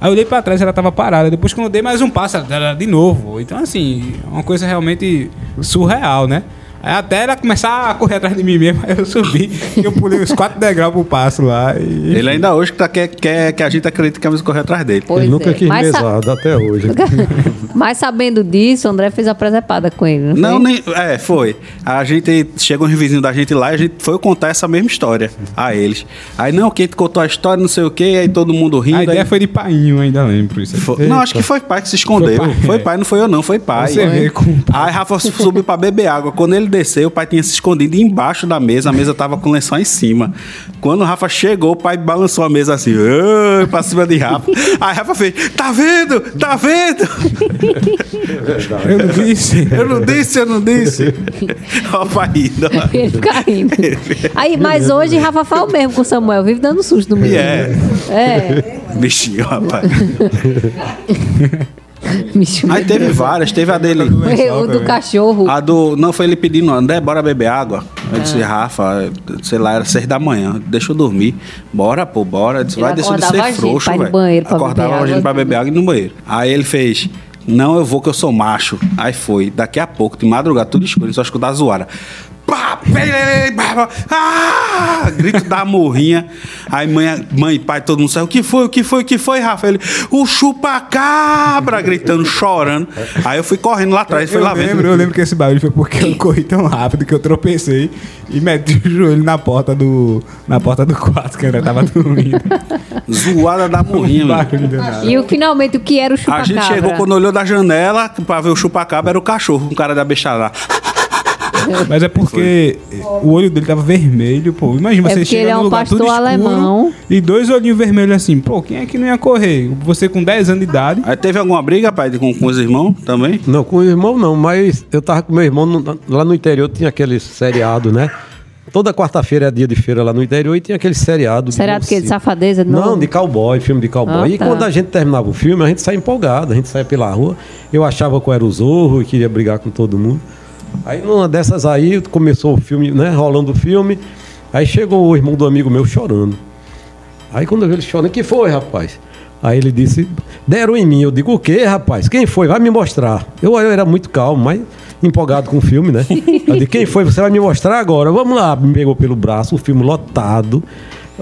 Aí eu olhei pra trás ela tava parada. Depois quando eu dei mais um passo, ela de novo. Então, assim, uma coisa realmente surreal, né? Aí até ela começar a correr atrás de mim mesmo, aí eu subi e eu pulei os quatro degraus pro passo lá. E... Ele ainda hoje tá, quer, quer que a gente acredite que a mesa correu atrás dele. Pois Ele nunca é. quis Mas sa- mesado até hoje. Mas sabendo disso, o André fez a presepada com ele. Não, Não, foi? nem. É, foi. A gente chegou um vizinho da gente lá e a gente foi contar essa mesma história a eles. Aí, não, quem contou a história, não sei o quê, aí todo mundo rindo. A ideia aí- foi de painho, ainda lembro isso. aí. Foi- Não, acho que foi pai que se escondeu. Foi Foi pai. pai, não foi eu, não, foi pai. Você vê como- Aí Rafa subiu pra beber água. Quando ele desceu, o pai tinha se escondido embaixo da mesa, a mesa tava com o lençol em cima. Quando o Rafa chegou, o pai balançou a mesa assim, pra cima de Rafa. Aí Rafa fez: Tá vendo? Tá vendo? Eu não disse. Eu não disse, eu não disse. Ó, o pai rindo. Ele fica rindo. Aí, mas hoje Rafa fala o mesmo com o Samuel, vive dando susto no menino. é, É. bichinho, rapaz. Aí teve várias, teve a dele. o do cachorro. A do. Não, foi ele pedindo, André, bora beber água. Eu disse, Rafa, sei lá, era seis da manhã, deixa eu dormir. Bora, pô, bora. Eu disse, vai deixar de ser frouxo, velho. Acordava beber a gente água. pra beber água e ir no banheiro. Aí ele fez. Não, eu vou que eu sou macho. Aí foi. Daqui a pouco, de madrugada, tudo escuro, só escutar a zoada. Pá, pei, pá, pá, ah! Grito da morrinha. Aí mãe, mãe e pai, todo mundo saiu. O que foi? O que foi? O que foi, Rafa? Ele, o chupa-cabra! Gritando, chorando. Aí eu fui correndo lá atrás, foi eu lá lembro, eu lembro que esse barulho foi porque eu corri tão rápido que eu tropecei e meti o joelho na porta do, na porta do quarto que eu ainda tava dormindo. Zoada da morrinha. E o, finalmente o que era o A chupacabra? gente chegou quando olhou da janela pra ver o chupacabra, era o cachorro, um cara da bechada lá. Mas é porque o olho dele tava vermelho, pô. Imagina É você porque chega ele é um lugar tudo pastor escuro alemão. e dois olhinhos vermelhos assim. Pô, quem é que não ia correr? Você com 10 anos de idade. Aí teve alguma briga, pai, com, com os irmãos também? Não, com o irmão não, mas eu tava com meu irmão no- lá no interior, tinha aquele seriado, né? Toda quarta-feira é dia de feira lá no interior e tinha aquele seriado. Seriado que de mocinho. safadeza de Não, novo? de cowboy, filme de cowboy. Ah, e tá. quando a gente terminava o filme, a gente saía empolgado, a gente saía pela rua. Eu achava que eu era o Zorro e queria brigar com todo mundo. Aí numa dessas aí, começou o filme, né? Rolando o filme. Aí chegou o irmão do amigo meu chorando. Aí quando eu vi ele chorando, que foi, rapaz? Aí ele disse, deram em mim. Eu digo, o quê, rapaz? Quem foi? Vai me mostrar. Eu, eu era muito calmo, mas empolgado com o filme, né? Eu disse, quem foi? Você vai me mostrar agora? Vamos lá. Me pegou pelo braço, o filme lotado.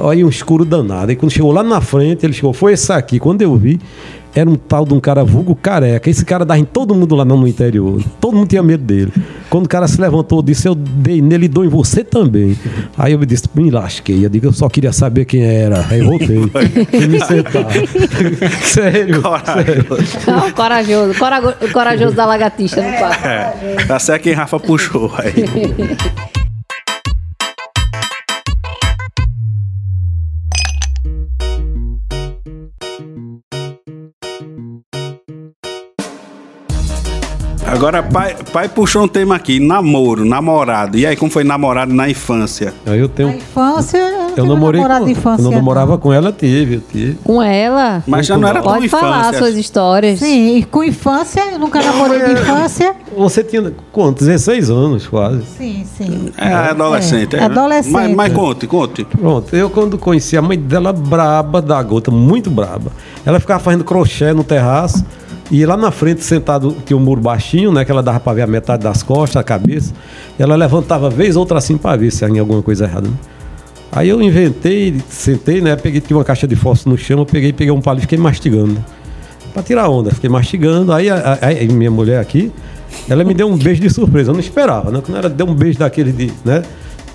Aí um escuro danado. Aí quando chegou lá na frente, ele chegou, foi esse aqui. Quando eu vi, era um tal de um cara vulgo careca. Esse cara dava em todo mundo lá no interior. Todo mundo tinha medo dele. Quando o cara se levantou, disse, eu dei nele e dou em você também. Aí eu me disse, me lasquei. Eu digo, eu só queria saber quem era. Aí eu voltei. Fui me sentar. sério, sério. Não, corajoso. Corago- corajoso da lagartixa no quarto. É, tá certo quem Rafa puxou aí. Agora, pai, pai puxou um tema aqui, namoro, namorado. E aí, como foi namorado na infância? Aí eu tenho... Na infância, eu Eu namorei namorado com, de infância. eu não namorava com ela, tive, eu tive. Com ela? Mas já não era tão Pode falar infância. suas histórias. Sim, e com infância, eu nunca namorei de infância. Você tinha quanto? 16 anos, quase. Sim, sim. É, adolescente. É, é, adolescente. Mas, mas conte, conte. Pronto, eu quando conheci a mãe dela, braba da gota, muito braba. Ela ficava fazendo crochê no terraço, E lá na frente, sentado, tinha um muro baixinho, né? Que ela dava pra ver a metade das costas, a cabeça. Ela levantava vez outra assim pra ver se tinha alguma coisa errada. Né? Aí eu inventei, sentei, né? Peguei, tinha uma caixa de fósforo no chão, eu peguei, peguei um palito e fiquei mastigando. Né? Pra tirar onda, fiquei mastigando. Aí, a- a- minha mulher aqui, ela me deu um beijo de surpresa. Eu não esperava, né? Quando ela deu um beijo daquele de, né?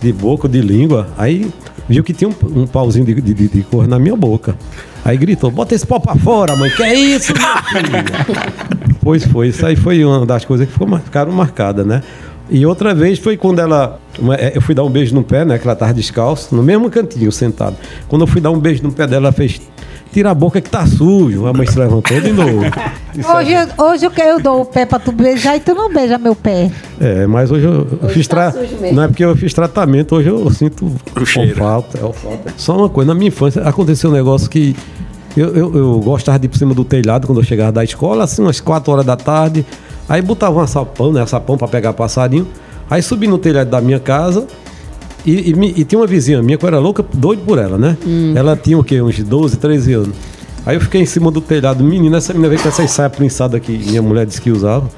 De boca, de língua, aí viu que tinha um, um pauzinho de, de, de- cor na minha boca. Aí gritou, bota esse pau pra fora, mãe, que é isso? Pois foi, isso aí foi uma das coisas que ficou, ficaram marcadas, né? E outra vez foi quando ela. é, Eu fui dar um beijo no pé, né? Que ela tava descalço, no mesmo cantinho, sentado. Quando eu fui dar um beijo no pé dela, ela fez. Tira a boca que tá sujo. A mãe se levantou de novo. Hoje, eu- hoje eu, que- eu dou o pé pra tu beijar e tu não beija meu pé. É, mas hoje eu, eu fiz tá tra... sujo mesmo. Não é porque eu fiz tratamento, hoje eu sinto O cheiro. falta, é o falta. Só uma coisa, na minha infância aconteceu um negócio que eu, eu, eu gostava de ir por cima do telhado quando eu chegava da escola, assim, umas 4 horas da tarde. Aí botava um sapão, né? Sapão pra pegar passarinho. Aí subi no telhado da minha casa. E, e e tinha uma vizinha minha que eu era louca, doido por ela, né? Ela tinha o quê? Uns 12, 13 anos. Aí eu fiquei em cima do telhado, menina, essa menina veio com essa saia prensada que minha mulher disse que usava.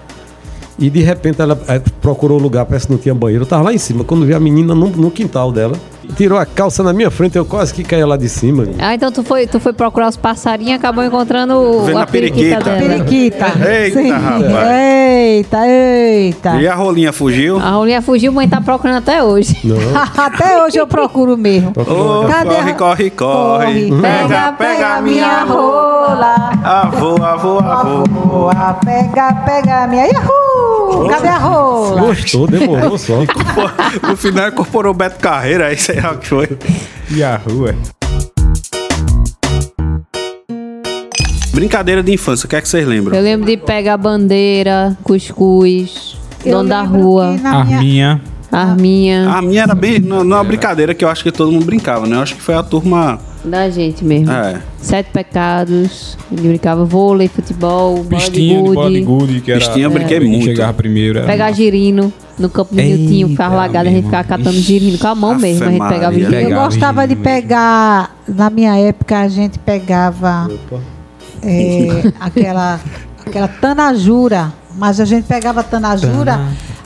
E de repente ela eh, procurou lugar, parece que não tinha banheiro. Eu tava lá em cima, quando vi a menina no, no quintal dela. Tirou a calça na minha frente, eu quase que caí lá de cima. Ah, então tu foi, tu foi procurar os passarinhos e acabou encontrando o- Vendo a a periquita. periquita dela. Periquita. Eita, rapaz. Eita, eita. E a rolinha fugiu? A rolinha fugiu, mãe tá procurando até hoje. Não. Até hoje eu procuro mesmo. Ô, Cadê corre, a- corre, corre. Pega, pega minha rola. Avô, avô, avô. Boa, pega, pega minha. Yahoo! Cadê a rola? Gostou, demorou só. No final incorporou o Beto Carreira, aí sei lá o que foi. E a rua? Brincadeira de infância, o que é que vocês lembram? Eu lembro de pegar bandeira, cuscuz, Eu dono da rua, na minha- Arminha. arminha. A minha era bem. Não, não é uma brincadeira que eu acho que todo mundo brincava, né? Eu acho que foi a turma. Da gente mesmo. É. Sete pecados. A gente brincava vôlei, futebol, Pistinha bola de gude, que era... Pistinha eu brinquei quem muito. chegava primeiro. era- Pegar girino no campo do Niltinho, ficava lagado, a gente ficava catando girino com a mão Afe mesmo. A gente pegava girino. Eu gostava de pegar, na minha época a gente pegava é, aquela, aquela tanajura, mas a gente pegava tanajura,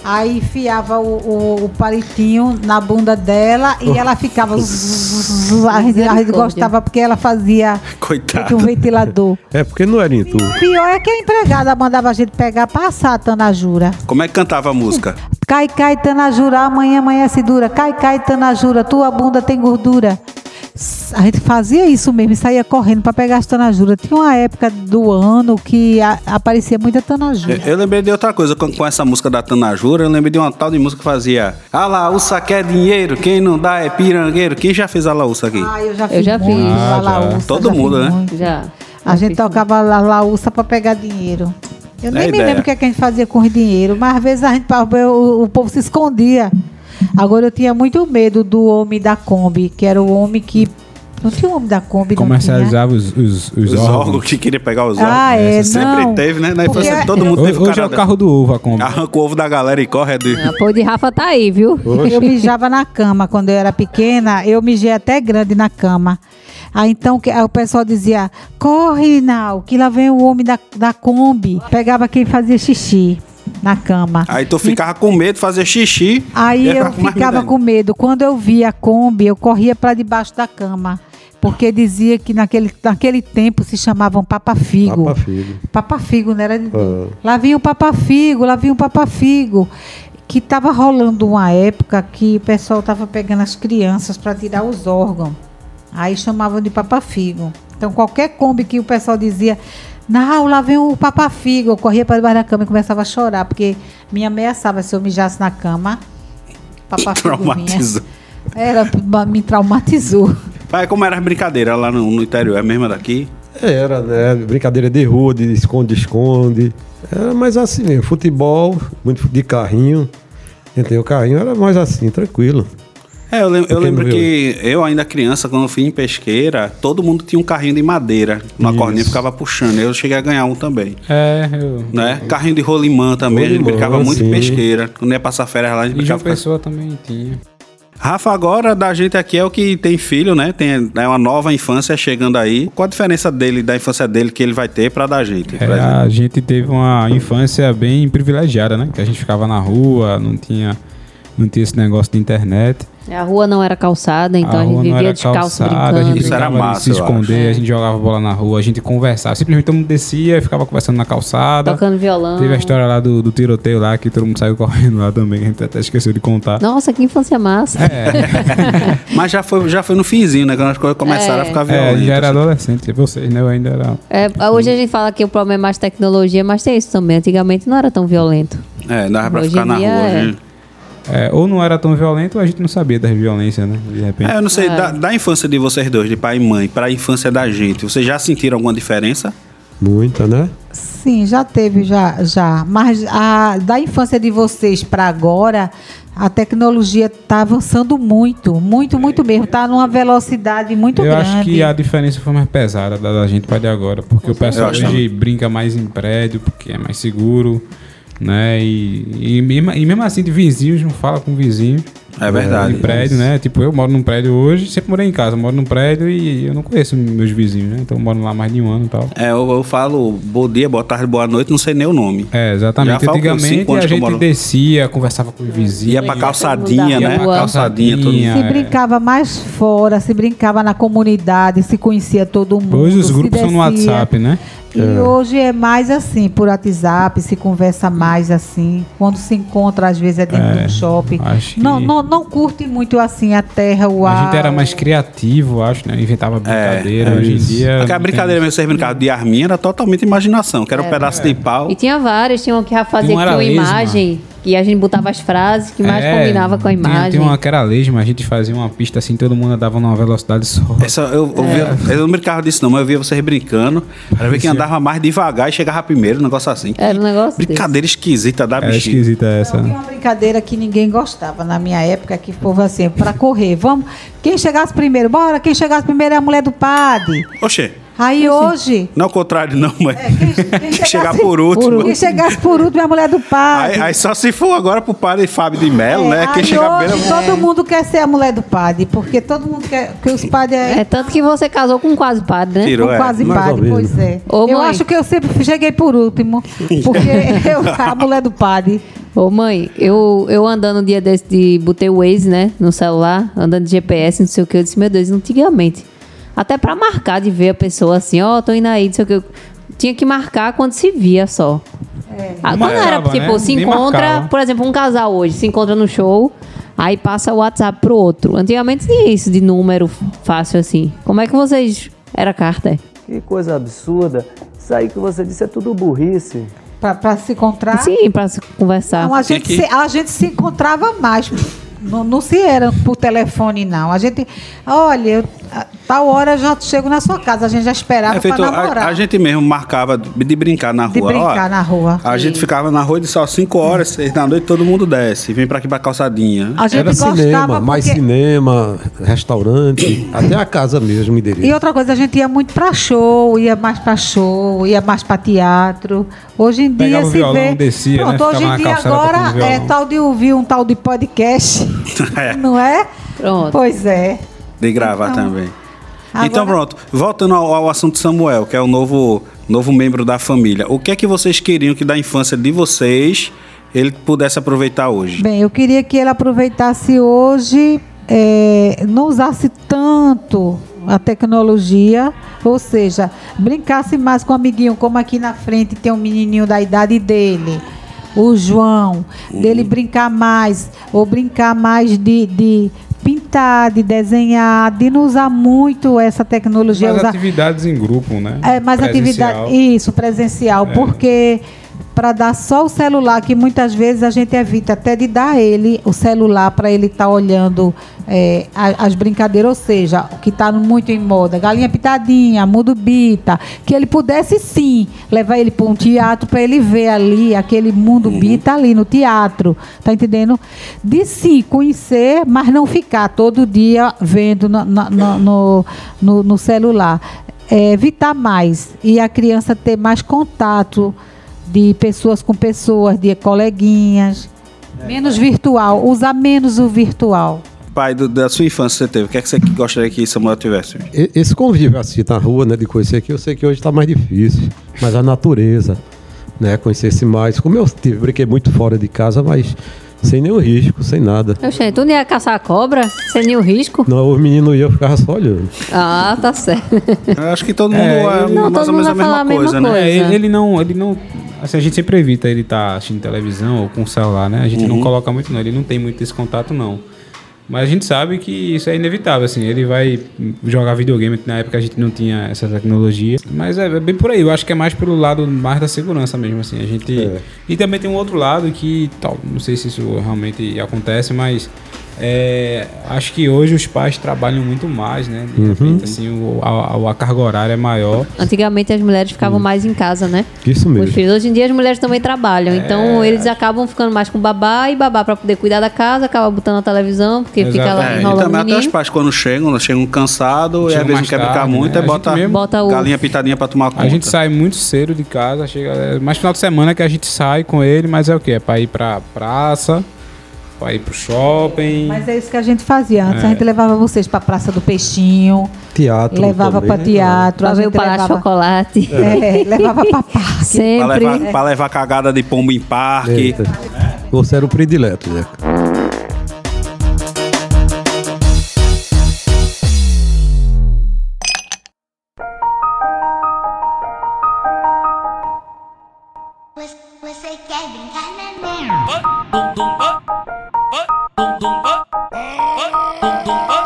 aí enfiava o, o- o palitinho na bunda dela e ela ficava. a, gente, a gente gostava porque ela fazia Coitado. um ventilador. É porque não era em tu. Pior é que a empregada mandava a gente pegar, passar a tanajura. Como é que cantava a música? Cai, cai, tanajura, amanhã amanhece dura. Cai, cai, tanajura, tua bunda tem gordura. A gente fazia isso mesmo, e saía correndo para pegar as tanajuras. Tinha uma época do ano que a- aparecia muita tanajura. Eu, eu lembrei de outra coisa, com, com essa música da Tanajura, eu lembrei de uma tal de música que fazia A laúça quer dinheiro, quem não dá é pirangueiro. Quem já fez a laúça aqui? Ah, eu já Eu fiz já fiz. a Ah, já. laúça, Todo já fiz mundo, né? muito. Já. A Já gente fiz tocava a laúça para pegar dinheiro. Eu nem É me ideia. lembro o que, é que a gente fazia com o dinheiro, mas às vezes a gente, o, o povo se escondia. Agora eu tinha muito medo do homem da Kombi, que era o homem que. Não tinha o homem da Kombi? Comercializava os, os, os, Os órgãos. órgãos que queria pegar os órgãos. Ah, é, Sempre não. teve, né? Na infância Porque- todo mundo Hoje, teve o hoje é o carro do ovo, a Kombi. Arranca o ovo da galera e corre. É do... A pô de Rafa tá aí, viu? Eu mijava na cama quando eu era pequena, eu mijei até grande na cama. Aí então que- aí o pessoal dizia: corre, Nau, que lá vem o homem da, da Kombi. Pegava quem fazia xixi na cama. Aí tu ficava com medo de fazer xixi. Aí e eu ficava com medo. Quando eu via a Kombi, eu corria para debaixo da cama. Porque dizia que naquele, naquele tempo se chamavam papafigo. Papa filho. Papafigo, não era? Ah. Lá vinha o papafigo, lá vinha o papafigo. Que estava rolando uma época que o pessoal estava pegando as crianças para tirar os órgãos. Aí chamavam de papafigo. Então qualquer Kombi que o pessoal dizia, não, lá vem o papafigo. Eu corria para debaixo da cama e começava a chorar, porque me ameaçava se eu mijasse na cama. Papafigo vinha. Traumatizou. Era, me traumatizou. Pai, como era as brincadeiras lá no, no interior? É a mesma daqui? Era, né? Brincadeira de rua, de esconde-esconde. Era mais assim mesmo. Futebol, muito de carrinho. Entendeu? O carrinho era mais assim, tranquilo. É, eu, lem- eu lembro que eu ainda criança, quando eu fui em pesqueira, todo mundo tinha um carrinho de madeira. Uma Isso. corninha ficava puxando. Eu cheguei a ganhar um também. É, eu... Né? Carrinho de rolimã também, a gente Rolimã, brincava muito em sim. pesqueira. Quando ia passar férias lá, a gente E brincava. Pessoa também tinha. Rafa, agora da gente aqui é o que tem filho, né? Tem é uma nova infância chegando aí. Qual a diferença dele, da infância dele que ele vai ter pra da gente? É, exemplo? a gente teve uma infância bem privilegiada, né? Que a gente ficava na rua, não tinha, não tinha esse negócio de internet. A rua não era calçada, então a, gente rua não vivia era descalço calçada, brincando. A gente Isso era de massa, se esconder, a gente jogava bola na rua, a gente conversava. Simplesmente todo mundo descia e ficava conversando na calçada. Tocando violão. Teve a história lá do, do tiroteio lá, que todo mundo saiu correndo lá também, que a gente até esqueceu de contar. Nossa, que infância massa. É, Mas já foi, já foi no finzinho, né? Quando as coisas começaram É. a ficar é, violentas. já era adolescente, vocês, né? Eu ainda era. É, hoje a gente fala que o problema é mais tecnologia, mas tem isso também. Antigamente não era tão violento. É, dava pra Hoje ficar na rua. é. gente. É, ou não era tão violento, ou a gente não sabia das violências, né? De repente. É, eu não sei, É. da, da infância de vocês dois, de pai e mãe, pra infância da gente, vocês já sentiram alguma diferença? Muita, né? Sim, já teve, já, já. Mas a, da infância de vocês para agora, a tecnologia está avançando muito, muito, muito mesmo. Está numa velocidade muito eu grande. acho que a diferença foi mais pesada da, da gente para de agora, porque o pessoal Eu hoje brinca mais em prédio, porque é mais seguro, né? E, e, e mesmo assim, de vizinhos, não fala com vizinhos. É verdade. De prédio, né? Tipo, eu moro num prédio hoje, sempre morei em casa, moro num prédio e eu não conheço meus vizinhos, né? Então eu moro lá mais de um ano e tal. É, eu, eu falo bom dia, boa tarde, boa noite, não sei nem o nome. É, exatamente. Já Antigamente a gente moro- descia, conversava com os vizinhos. Ia pra calçadinha, Ia né? pra Calçadinha, todo mundo. calçadinha. Se é. brincava mais fora, se brincava na comunidade, se conhecia todo mundo. Hoje os grupos são no. WhatsApp, né? E hoje é mais assim, por WhatsApp, se conversa mais assim. Quando se encontra, às vezes é dentro É, de um shopping. acho que- Não, não, não curte muito assim a terra, o A ar. gente era mais criativo, acho, né? Inventava brincadeira. é Hoje em dia. Aquela não brincadeira mesmo, vocês brincavam de arminha, era totalmente imaginação, que era um pedaço de pau. E tinha várias, tinha uma que era lesma. imagem, e a gente botava as frases que mais É, combinava com a tinha- imagem. Tinha uma que era lesma, a gente fazia uma pista assim, todo mundo andava numa velocidade só. Essa, eu, eu, via- eu não brincava disso não, mas eu via vocês brincando. Era ver quem andava mais devagar e chegava primeiro, um negócio assim. Era um negócio desse. Brincadeira esquisita da É bexiga. esquisita essa. Tinha uma brincadeira que ninguém gostava na minha época, que o povo assim, para correr, vamos. Quem chegasse primeiro, bora, quem chegasse primeiro é a mulher do padre. Oxê, Aí hoje. não é o contrário não, mas É, quem, quem chegasse- chegar por último. Quem chegasse por último é a mulher do padre. Aí, aí só se for agora pro padre Fábio de Melo, É, né? Quem aí chega hoje todo mundo quer ser a mulher do padre, porque todo mundo quer que os padres é, É tanto que você casou com um quase padre, né? Tirou, são é. quase padre, pois é. Ô, eu acho que eu sempre cheguei por último, porque eu a mulher do padre. Ô mãe, eu, eu andando um dia desse de botei o Waze, né, no celular, andando de GPS, não sei o que, eu disse, meu Deus, antigamente. Até pra marcar de ver a pessoa assim, ó, tô indo aí, não sei o que. eu- Tinha que marcar quando se via só. Ah, quando era, tipo, né? se Nem encontra, marcava. por exemplo, um casal hoje, se encontra no show, aí passa o WhatsApp pro outro. Antigamente tinha isso de número fácil assim. Como é que vocês. Era carta? é? Que coisa absurda. Isso aí que você disse é tudo burrice. Pra, pra se encontrar. Sim, pra se conversar. Não, a, gente se, a gente se encontrava mais. Não, não se era por telefone, não. A gente. Olha, eu, tal hora eu já chego na sua casa. A gente já esperava É feito, pra namorar. a, a gente mesmo marcava de brincar na rua. De brincar Ó, na rua. A gente ficava na rua de só 5 horas, 6 da noite, todo mundo desce. Vem pra aqui pra calçadinha. A gente Era cinema, mais porque- cinema, restaurante, até a casa mesmo, E endereço. outra coisa, a gente ia muito pra show, ia mais pra show, ia mais pra teatro. Hoje em dia Pegava o se violão, vê. descia, né? Pronto, hoje Ficava em dia agora é tal de ouvir um tal de podcast. É. Não é? Pronto. Pois é. De gravar Então, também. Agora- Então pronto, voltando ao, ao assunto Samuel, que é o novo, novo membro da família. O que é que vocês queriam que da infância de vocês ele pudesse aproveitar hoje? Bem, eu queria que ele aproveitasse hoje, é, não usasse tanto a tecnologia, ou seja, brincasse mais com o amiguinho, como aqui na frente tem um menininho da idade dele, o João, dele brincar mais, ou brincar mais de, de pintar, de desenhar, de não usar muito essa tecnologia. Mais usar, atividades em grupo, né? é, mais atividade. Isso, presencial. É. Porque para dar só o celular, que muitas vezes a gente evita até de dar ele o celular para ele estar olhando é, as brincadeiras, ou seja, o que está muito em moda, galinha pitadinha, mudo bita, que ele pudesse sim levar ele para um teatro para ele ver ali aquele mundo bita ali no teatro, tá entendendo? De sim conhecer, mas não ficar todo dia vendo na- na- no, no, no celular é, evitar mais e a criança ter mais contato de pessoas com pessoas, de coleguinhas, menos virtual, usar menos o virtual. pai do- da sua infância você teve? O que é que você gostaria que Samuel tivesse? Esse convívio assim na rua, né, de conhecer aqui, eu sei que hoje está mais difícil. Mas a natureza, né, conhecesse mais. Como eu tive, brinquei muito fora de casa, mas sem nenhum risco, sem nada. Oxê, tu não ia caçar a cobra sem nenhum risco? Não, os meninos iam ficar só olhando. Ah, tá certo. Eu acho que todo mundo É, é, Não, mais todo ou menos mundo a vai falar mesma a mesma coisa, né? É, ele, ele não, ele não. Assim, a gente sempre evita ele estar assistindo televisão ou com o celular, né? A gente Uhum. não coloca muito, não. Ele não tem muito esse contato, não. Mas a gente sabe que isso é inevitável, assim. Ele vai jogar videogame, que na época a gente não tinha essa tecnologia. Mas é bem por aí. Eu acho que é mais pelo lado mais da segurança mesmo, assim. A gente... É. E também tem um outro lado que, tal, não sei se isso realmente acontece, mas... é, acho que hoje os pais trabalham muito mais, né? De repente, assim, o, a, a carga horária é maior. Antigamente as mulheres ficavam mais em casa, né? Isso mesmo. filhos. Hoje em dia as mulheres também trabalham, então eles acabam ficando mais com babá e babá pra poder cuidar da casa, acaba botando a televisão, porque fica Exato. lá É, e enrolando o também até os pais quando chegam, eles chegam cansados e às vezes não quer brincar muito, né? A bota, mesmo Bota o- galinha pitadinha pra tomar conta. A gente sai muito cedo de casa, chega. É mais final de semana que a gente sai com ele, mas é o quê? É pra ir pra praça, pra ir pro shopping. Mas é isso que a gente fazia antes. É. A gente levava vocês pra Praça do Peixinho, Teatro. levava pra né? teatro, Pra a ver o Palácio levava, Chocolate. é, levava pra parque. Pra Sempre. levar, pra levar cagada de pombo em parque. Você era o predileto, né?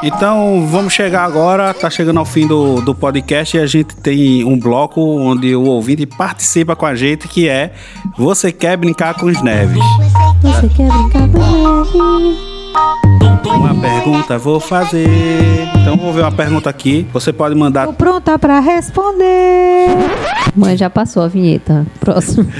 Então vamos chegar agora, tá chegando ao fim do, do podcast e a gente tem um bloco onde o ouvinte participa com a gente, que é Você quer brincar com os neves? Você quer brincar com Uma pergunta vou fazer. Então vou ver uma pergunta aqui. Você pode mandar Tô pronta pra responder. Mãe, já passou a vinheta. Próximo.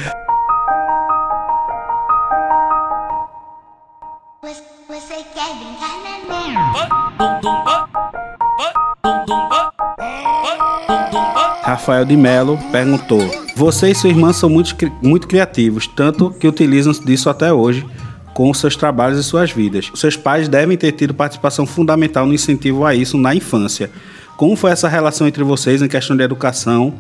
Rafael de Melo perguntou: Você e sua irmã são muito, muito criativos, tanto que utilizam disso até hoje com seus trabalhos e suas vidas. Seus pais devem ter tido participação fundamental no incentivo a isso na infância. Como foi essa relação entre vocês em questão de educação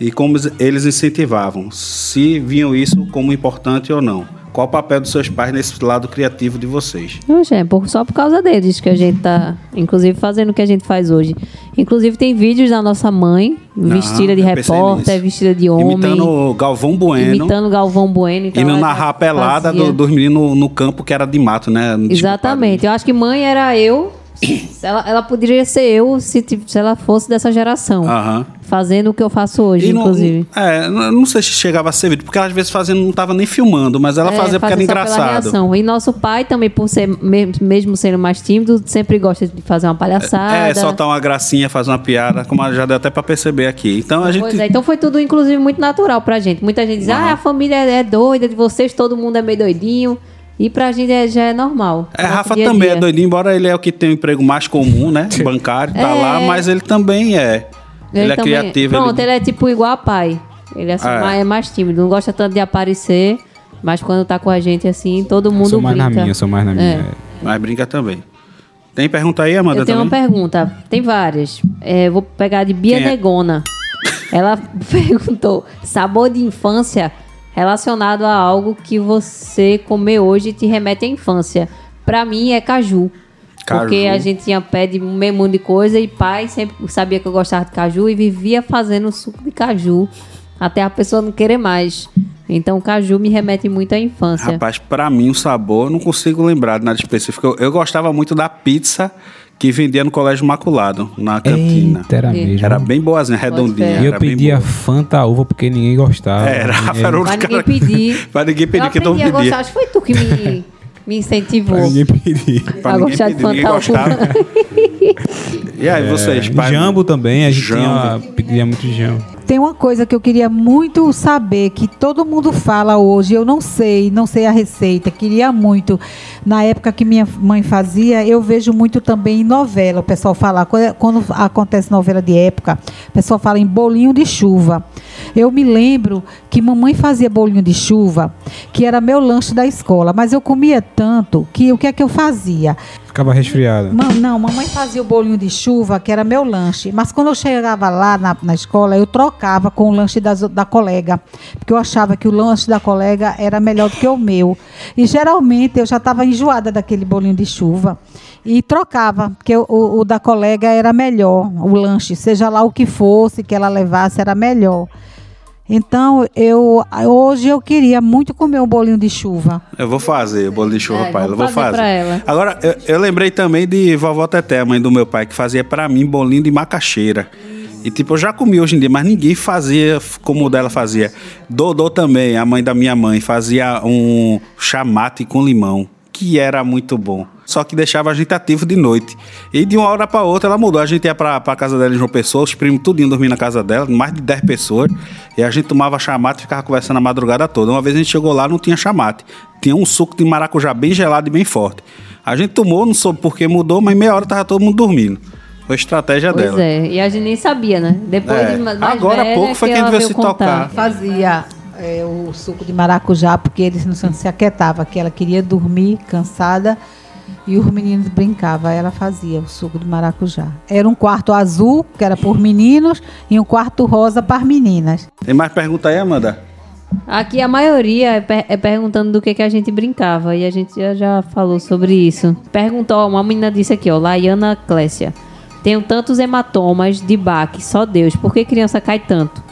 e como eles incentivavam? Se viam isso como importante ou não? Qual o papel dos seus pais nesse lado criativo de vocês? Oxe, é por- só por causa deles que a gente tá, inclusive, fazendo o que a gente faz hoje. Inclusive, tem vídeos da nossa mãe, vestida de eu pensei repórter, vestida de homem. Imitando Galvão Bueno. imitando Galvão Bueno. Então E não ela narrar a pelada fazia. do- dos meninos no, no campo que era de mato, né? Desculpa, Exatamente. Eu acho que mãe era eu. Ela, ela poderia ser eu se, se ela fosse dessa geração. Aham. Fazendo o que eu faço hoje, não- inclusive. é, não não sei se chegava a ser vídeo, porque ela, às vezes fazendo não tava nem filmando, mas ela É, fazia porque era engraçado. E nosso pai também, por ser, me- mesmo sendo mais tímido, sempre gosta de fazer uma palhaçada. É, soltar uma gracinha, fazer uma piada, como já deu até pra perceber aqui. Então a gente. Pois é, então foi tudo, inclusive, muito natural pra gente. Muita gente diz, ah, a família é doida de vocês, todo mundo é meio doidinho. E pra gente é- já é normal. É, Rafa dia também é doidinho, embora ele é o que tem o emprego mais comum, né? Bancário, tá É. lá, mas ele também é. Ele, é também- criativo. Pronto, ele... é tipo igual a pai. Ele é, assim, É. mais, é mais tímido, não gosta tanto de aparecer. Mas quando tá com a gente assim, todo mundo sou mais brinca. na minha, sou mais na minha. É. Mas brinca também. Tem pergunta aí, Amanda? Eu tenho uma também? pergunta, tem várias. É, vou pegar de Bia é? Negona. Ela perguntou: sabor de infância relacionado a algo que você comer hoje te remete à infância. Pra mim é caju. Porque Caju. a gente tinha pé de meio mundo de coisa e pai sempre sabia que eu gostava de caju e vivia fazendo suco de caju até a pessoa não querer mais. Então caju me remete muito à infância. Rapaz, pra mim o sabor, eu não consigo lembrar de nada específico. Eu, eu gostava muito da pizza que vendia no Colégio Imaculado, na cantina. Eita, era mesmo. Era bem boazinha, redondinha. fé. E eu pedia. Fanta uva porque ninguém gostava. Era, Rafa ninguém, era o cara- ninguém pedir. pra ninguém pedir, eu que todo mundo pedia. gostar. Acho que foi tu que me, me incentivou. pra ninguém pedir. Pra a ninguém gostar de pedir, ninguém Fanta gostava. E aí, vocês? pai? É, Jambo também, a gente Jambo. tinha, pedia muito jambo. Tem uma coisa que eu queria muito saber, que todo mundo fala hoje, eu não sei, não sei a receita, queria muito. Na época que minha mãe fazia, eu vejo muito também em novela, o pessoal fala, quando quando acontece novela de época, o pessoal fala em bolinho de chuva. Eu me lembro que mamãe fazia bolinho de chuva, que era meu lanche da escola, mas eu comia tanto que o que é que eu fazia? Ficava resfriada. Ma- Não, mamãe fazia o bolinho de chuva, que era meu lanche. Mas quando eu chegava lá na, na escola, eu trocava com o lanche das- da colega. Porque eu achava que o lanche da colega era melhor do que o meu. E geralmente eu já estava enjoada daquele bolinho de chuva. E trocava, porque o- o da colega era melhor, o lanche, seja lá o que fosse que ela levasse, era melhor. Então, eu hoje eu queria muito comer um bolinho de chuva. Eu vou fazer o bolo de chuva É, pra ela. Vou fazer fazer. ela. Agora, eu, eu lembrei também de vovó Teté, mãe do meu pai, que fazia pra mim bolinho de macaxeira. E tipo, eu já comi hoje em dia, mas ninguém fazia como o dela fazia. Dodô também, a mãe da minha mãe, fazia um chamate com limão, que era muito bom. Só que deixava a gente ativo de noite. E de uma hora pra outra ela mudou. A gente ia pra, pra casa dela em João Pessoa, os primos tudinho dormindo na casa dela, mais de 10 pessoas. E a gente tomava chamate e ficava conversando a madrugada toda. Uma vez a gente chegou lá, não tinha chamate. Tinha um suco de maracujá bem gelado e bem forte. A gente tomou, não soube por que mudou, mas meia hora tava todo mundo dormindo. Foi a estratégia Pois dela. é, e a gente nem sabia, né? Depois É, de mais agora há velha pouco foi que quem ela veio veio se contar. tocar. Fazia é, o suco de maracujá, porque eles não se aquietavam, que ela queria dormir cansada e os meninos brincavam. Aí ela fazia o suco de maracujá. Era um quarto azul, que era por meninos, e um quarto rosa para as meninas. Tem mais pergunta aí, Amanda? Aqui a maioria é, per- é perguntando do que, que a gente brincava e a gente já, já falou sobre isso. Perguntou, uma menina disse aqui, ó, Laiana Clécia. Tenho tantos hematomas de baque, só Deus. Por que criança cai tanto?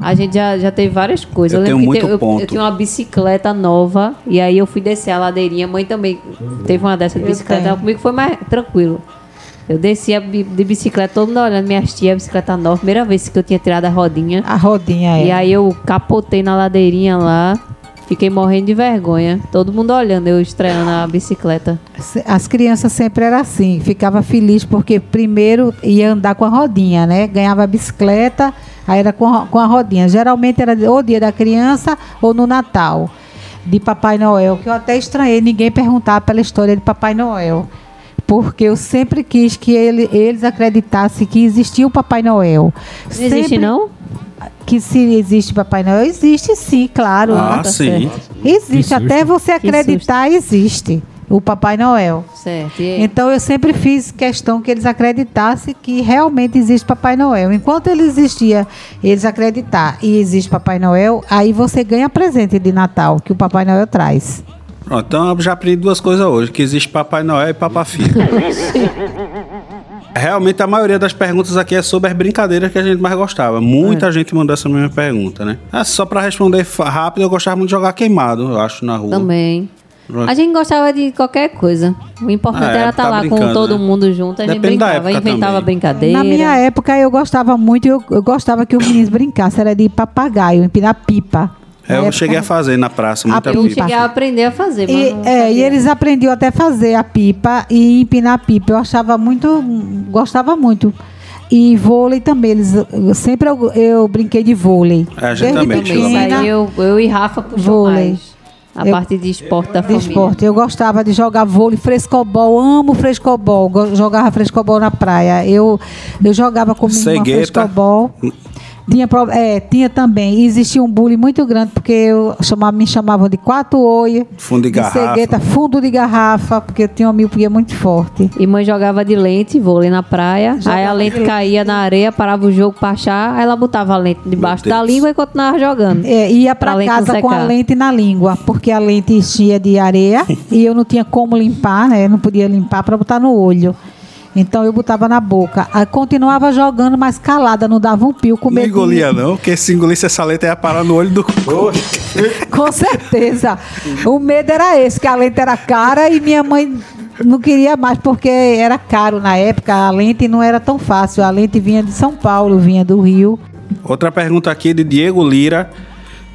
A gente já, já teve várias coisas. Eu lembro tenho que muito te- eu, ponto. eu tinha uma bicicleta nova e aí eu fui descer a ladeirinha. Mãe também teve uma dessa de Eu bicicleta. tenho. Comigo foi mais tranquilo. Eu descia de bicicleta, todo mundo olhando minhas tias, bicicleta nova. Primeira vez que eu tinha tirado a rodinha. A rodinha E era. aí eu capotei na ladeirinha lá. Fiquei morrendo de vergonha. Todo mundo olhando, eu estreando a bicicleta. As crianças sempre eram assim, ficava feliz porque primeiro ia andar com a rodinha, né? Ganhava a bicicleta, aí era com a, com a rodinha. Geralmente era ou dia da criança ou no Natal, de Papai Noel, que eu até estranhei ninguém perguntar pela história de Papai Noel. Porque eu sempre quis que ele- eles acreditassem que existia o Papai Noel. Não existe, Sempre não? Que se existe Papai Noel, existe sim, claro. Ah, tá sim. Existe, susto. até você acreditar, existe o Papai Noel. Certo. E? Então eu sempre fiz questão que eles acreditassem que realmente existe Papai Noel. Enquanto ele existia, eles acreditar e existe Papai Noel, aí você ganha presente de Natal que o Papai Noel traz. Pronto, então eu já aprendi duas coisas hoje, que existe Papai Noel e Papa Filho. Realmente a maioria das perguntas aqui é sobre as brincadeiras que a gente mais gostava. Muita gente mandou essa mesma pergunta, né? Ah, só pra responder rápido, eu gostava muito de jogar queimado, eu acho, na rua. Também. A gente gostava de qualquer coisa. O importante Ah, é, era estar tá lá com todo né? mundo junto. A gente Depende brincava, época inventava também. brincadeira. Na minha época eu gostava muito, eu, eu gostava que os meninos brincassem, era de papagaio, empinar pipa. É, eu Na cheguei a época- fazer na praça, A muita Eu pipa. cheguei a aprender a fazer, mas E, é, e eles aprendiam até fazer a pipa e empinar a pipa. Eu achava muito, gostava muito. E vôlei também, eles eu- sempre eu, eu brinquei de vôlei. É, a gente Desde também, pequena, eu, eu e Rafa puxou Vôlei. mais. A Eu- parte de esporte da de família. esporte. Eu gostava de jogar vôlei, frescobol, amo frescobol. Jogava frescobol na praia. Eu, eu jogava com minha frescobol. Tinha, é, tinha também. Existia um bullying muito grande, porque eu chamava, me chamavam de quatro oi, Fundo de garrafa. cegueta, fundo de garrafa, porque eu tinha uma miopia muito forte. E mãe jogava de lente, vôlei na praia. aí Jogava a lente de caía na areia, parava o jogo pra achar. Aí ela botava a lente debaixo da língua e continuava jogando. É, ia Pra não casa com a lente na língua, porque a lente enchia de areia e eu não tinha como limpar, né? Eu não podia limpar para botar no olho. Então eu botava na boca. Aí continuava jogando, mas calada, não dava um pio com Não medo. de- engolia não, porque se engolisse essa letra ia parar no olho do. Com certeza. O medo era esse, que a lente era cara e minha mãe não queria mais, porque era caro na época. A lente não era tão fácil. A lente vinha de São Paulo, vinha do Rio. Outra pergunta aqui de Diego Lira.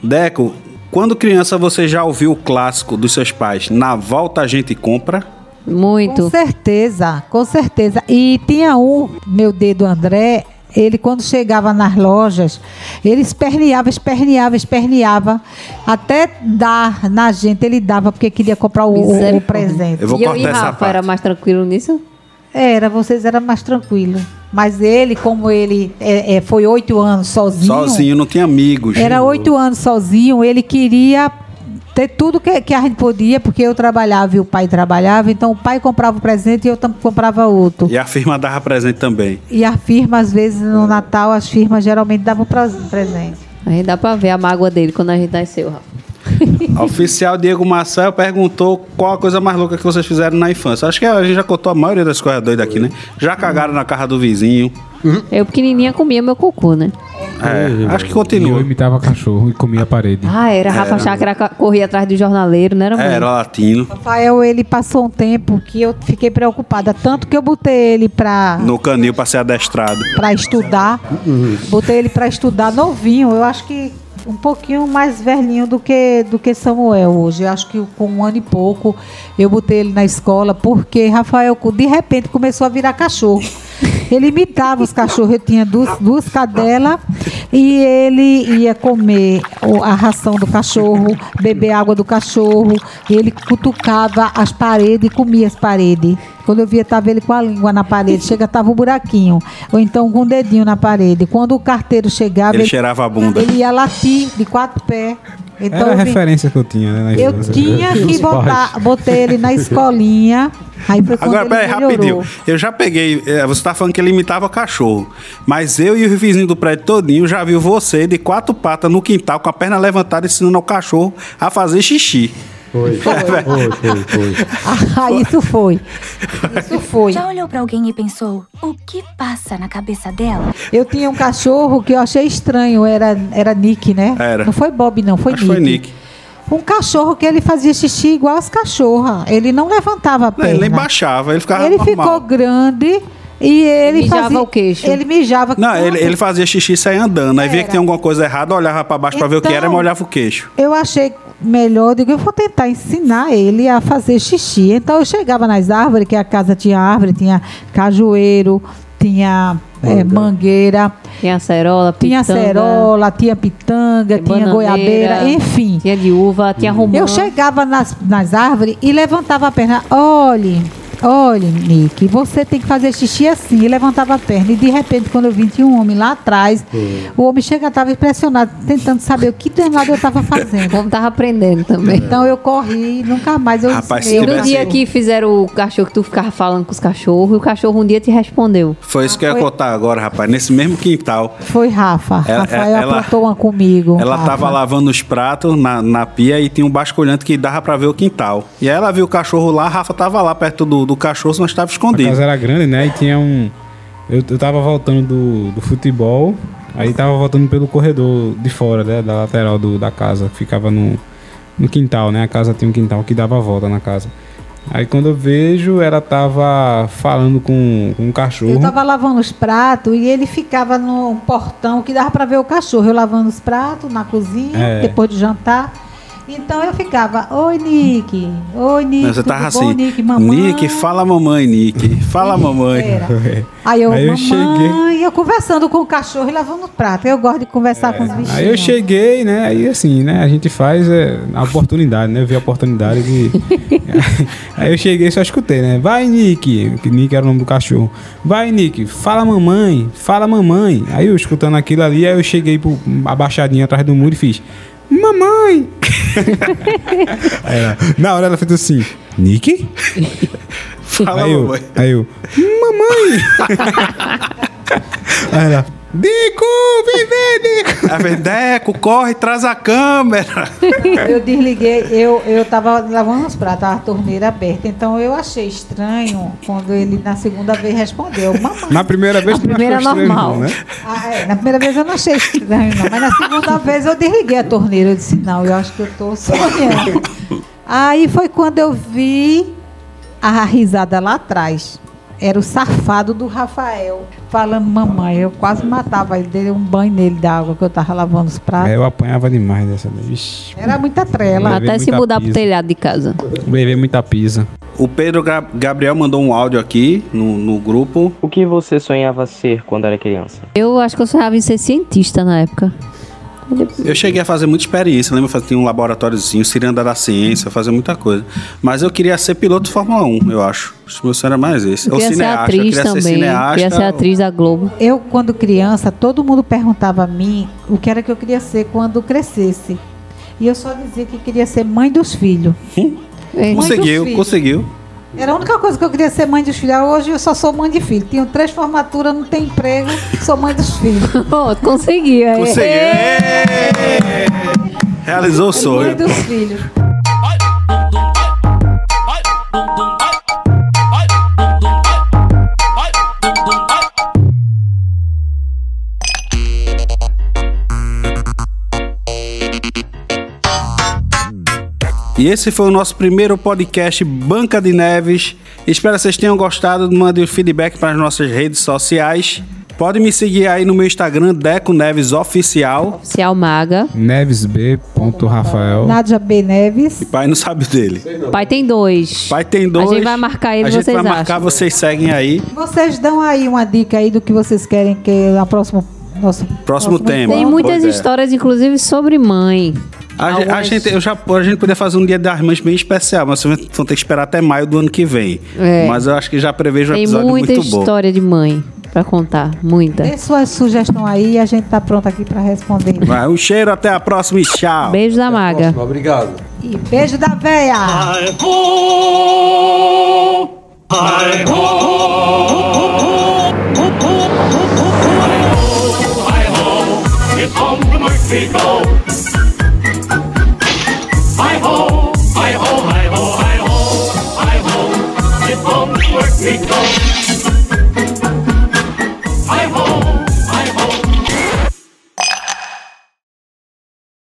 Deco, quando criança você já ouviu o clássico dos seus pais? Na volta a gente compra? Muito. Com certeza, com certeza. E tinha um, meu dedo André, ele quando chegava nas lojas, ele esperneava, esperneava, esperneava, até dar na gente, ele dava porque queria comprar o, o- o presente. Eu vou e eu e Rafa parte. era mais tranquilo nisso? Era, vocês eram mais tranquilos. Mas ele, como ele é, é, foi oito anos sozinho, Sozinho, não tinha amigos. era oito anos sozinho, ele queria ter tudo que, que a gente podia, porque eu trabalhava e o pai trabalhava, então o pai comprava o presente e eu comprava outro. E a firma dava presente também. E a firma, às vezes, no Natal, as firmas geralmente davam presente. Aí dá pra ver a mágoa dele quando a gente nasceu, Rafa. Oficial Diego Marcel perguntou qual a coisa mais louca que vocês fizeram na infância. Acho que a gente já contou a maioria das coisas doidas aqui, né? Já cagaram na casa do vizinho. Eu pequenininha comia meu cocô, né? É, acho que E eu continua. imitava cachorro e comia a parede. Ah, era. Rafa ca- corria atrás do jornaleiro, não era? É, Era latino. Rafael, ele passou um tempo que eu fiquei preocupada, tanto que eu botei ele pra, No canil pra ser adestrado. pra estudar. Botei ele pra estudar novinho, eu acho que um pouquinho mais velhinho do que, do que Samuel hoje. Acho que com um ano e pouco eu botei ele na escola, porque Rafael, de repente, começou a virar cachorro. Ele imitava os cachorros, eu tinha duas, duas cadelas e ele ia comer a ração do cachorro, beber água do cachorro, ele cutucava as paredes e comia as paredes. Quando eu via, tava ele com a língua na parede, chega, tava o buraquinho, ou então com o dedinho na parede. Quando o carteiro chegava, Ele cheirava a bunda. ele ia latir de quatro pés. Então Era a referência que eu tinha, né? eu tinha que botar, botei ele na escolinha. Aí foi Agora, ele peraí, rapidinho. Eu já peguei. é, Você tá falando que ele imitava cachorro. Mas eu e o vizinho do prédio todinho já viu você de quatro patas no quintal com a perna levantada ensinando ao cachorro a fazer xixi. Foi, foi, foi, foi. foi. Ah, isso foi. Isso foi. Já olhou pra alguém e pensou, o que passa na cabeça dela? Eu tinha um cachorro que eu achei estranho, era, era Nick, né? Era. Não foi Bob, não, foi Acho Nick. foi Nick. Um cachorro que ele fazia xixi igual as cachorras. Ele não levantava a perna. ele nem baixava, ele ficava Ele normal. ficou grande e ele Mijava fazia... o queixo. Ele mijava Não, ele, ele fazia xixi e saía andando. Aí via Era. que tinha alguma coisa errada, olhava pra baixo pra ver o que era e Então- molhava o queixo. Eu achei melhor, eu digo, eu vou tentar ensinar ele a fazer xixi. Então eu chegava nas árvores, que a casa tinha árvore, tinha cajueiro, tinha eh, mangueira, Tinha acerola, tinha pitanga, acerola, tinha pitanga, tinha goiabeira, enfim. Tinha de uva, tinha romã. Eu chegava nas, nas árvores e levantava a perna. Olhe, olhe, Nick, você tem que fazer xixi assim. E levantava a perna. E de repente, quando eu vi, tinha um homem lá atrás. O homem chega, estava impressionado, tentando saber o que danado eu estava fazendo. Como tava aprendendo também. Então eu corri nunca mais eu Rapaz, E no dia que fizeram o cachorro, que tu ficava falando com os cachorros, e o cachorro um dia te respondeu. Foi isso que eu ia Foi- contar agora, rapaz. Nesse mesmo quintal. Foi Rafa. Ela- Rafael ela- aprontou uma comigo. Ela Rafa. tava lavando os pratos na, na pia e tinha um basculhante que dava pra ver o quintal. E aí ela viu o cachorro lá, a Rafa tava lá perto do, do cachorro, mas estava A escondido. casa era grande, né? E tinha um. Eu, eu tava voltando do, do futebol, aí tava voltando pelo corredor de fora, né? Da lateral do, da casa, que ficava no, no quintal, né? A casa tinha um quintal que dava a volta na casa. Aí quando eu vejo, ela tava falando com, com um cachorro. Eu tava lavando os pratos e ele ficava no portão que dava pra ver o cachorro. Eu lavando os pratos na cozinha, É. depois de jantar. Então eu ficava, oi Nick, oi Nick, Você tava bom, assim, Nick, mamãe? Nick, fala mamãe, Nick. Fala mamãe. Era. Aí eu, Aí eu mamãe, eu conversando com o cachorro e lavando os pratos. Eu gosto de conversar com os bichinhos. Aí eu cheguei, né? Aí assim, né? A gente faz é, a oportunidade, né? Eu vi a oportunidade de. aí eu cheguei e só escutei, né? Vai, Nick. Que Nick era o nome do cachorro. Vai, Nick, fala mamãe, fala mamãe. Aí eu escutando aquilo ali, aí eu cheguei pro, abaixadinho atrás do muro e fiz. Mamãe! aí ela, na hora ela fez assim, Nick? Fala aí, eu, mamãe. aí eu, mamãe! aí ela, Nico, vem ver, Nico! A Verdeco, corre, traz a câmera. Eu desliguei, eu, eu tava lavando os pratos, a torneira aberta. Então eu achei estranho quando ele na segunda vez respondeu, mamãe. Na primeira vez, A tu não primeira achou estranho, normal. não, né? Ah, é, na primeira vez eu não achei estranho, não. Mas na segunda vez eu desliguei a torneira. Eu disse, não, eu acho que eu tô sonhando. Aí foi quando eu vi a risada lá atrás. Era o safado do Rafael falando mamãe. Eu quase matava ele, dei um banho nele da água que eu tava lavando os pratos. É, eu apanhava demais dessa vez. Vixe, Era muita trela. Até se mudar pro pisa. telhado de casa. levei muita pisa. O Pedro Ga- Gabriel mandou um áudio aqui no, no grupo. O que você sonhava ser quando era criança? Eu acho que eu sonhava em ser cientista na época. Eu cheguei a fazer muita experiência, lembra? Tinha um laboratóriozinho, ciranda da ciência, fazer muita coisa. Mas eu queria ser piloto de Fórmula 1, eu acho. Acho que meu sonho era mais esse. Eu Ou queria ser cineasta, eu atriz queria ser também. cineasta. Queria ser atriz da Globo. Eu, quando criança, todo mundo perguntava a mim o que era que eu queria ser quando crescesse. E eu só dizia que queria ser mãe dos filhos. Mãe dos Conseguiu, filhos. conseguiu. Era a única coisa que eu queria ser mãe dos filhos. Hoje eu só sou mãe de filho. Tenho três formaturas, não tenho emprego, sou mãe dos filhos. É. Conseguiu. Ê! Realizou o Mãe sonho. dos filhos. E esse foi o nosso primeiro podcast Banca de Neves. Espero que vocês tenham gostado. Mande o feedback para as nossas redes sociais. Pode me seguir aí no meu Instagram, Deco Neves Oficial. Oficial Maga. Nevesb.rafael. Nádia B. Neves. Pai não sabe dele. Pai tem dois. Pai tem dois. A gente vai marcar ele, A gente vocês vai marcar, acham? vocês seguem aí. Vocês dão aí uma dica aí do que vocês querem que é o próximo nosso Próximo tema. Tem muitas ideia. histórias, inclusive, sobre mãe. A, ge- a Algumas- gente, eu já, a gente poderia fazer um dia das mães bem especial, mas vocês vão ter que esperar até maio do ano que vem. É. Mas eu acho que já prevejo um Tem episódio muita muito bom. história de mãe pra contar. Muita. Dê sua sugestão aí e a gente tá pronto aqui para responder. Vai, um cheiro, até a próxima e tchau. Beijo da Maga. Próximo, Obrigado. E beijo da véia! Hi ho, hi ho, hi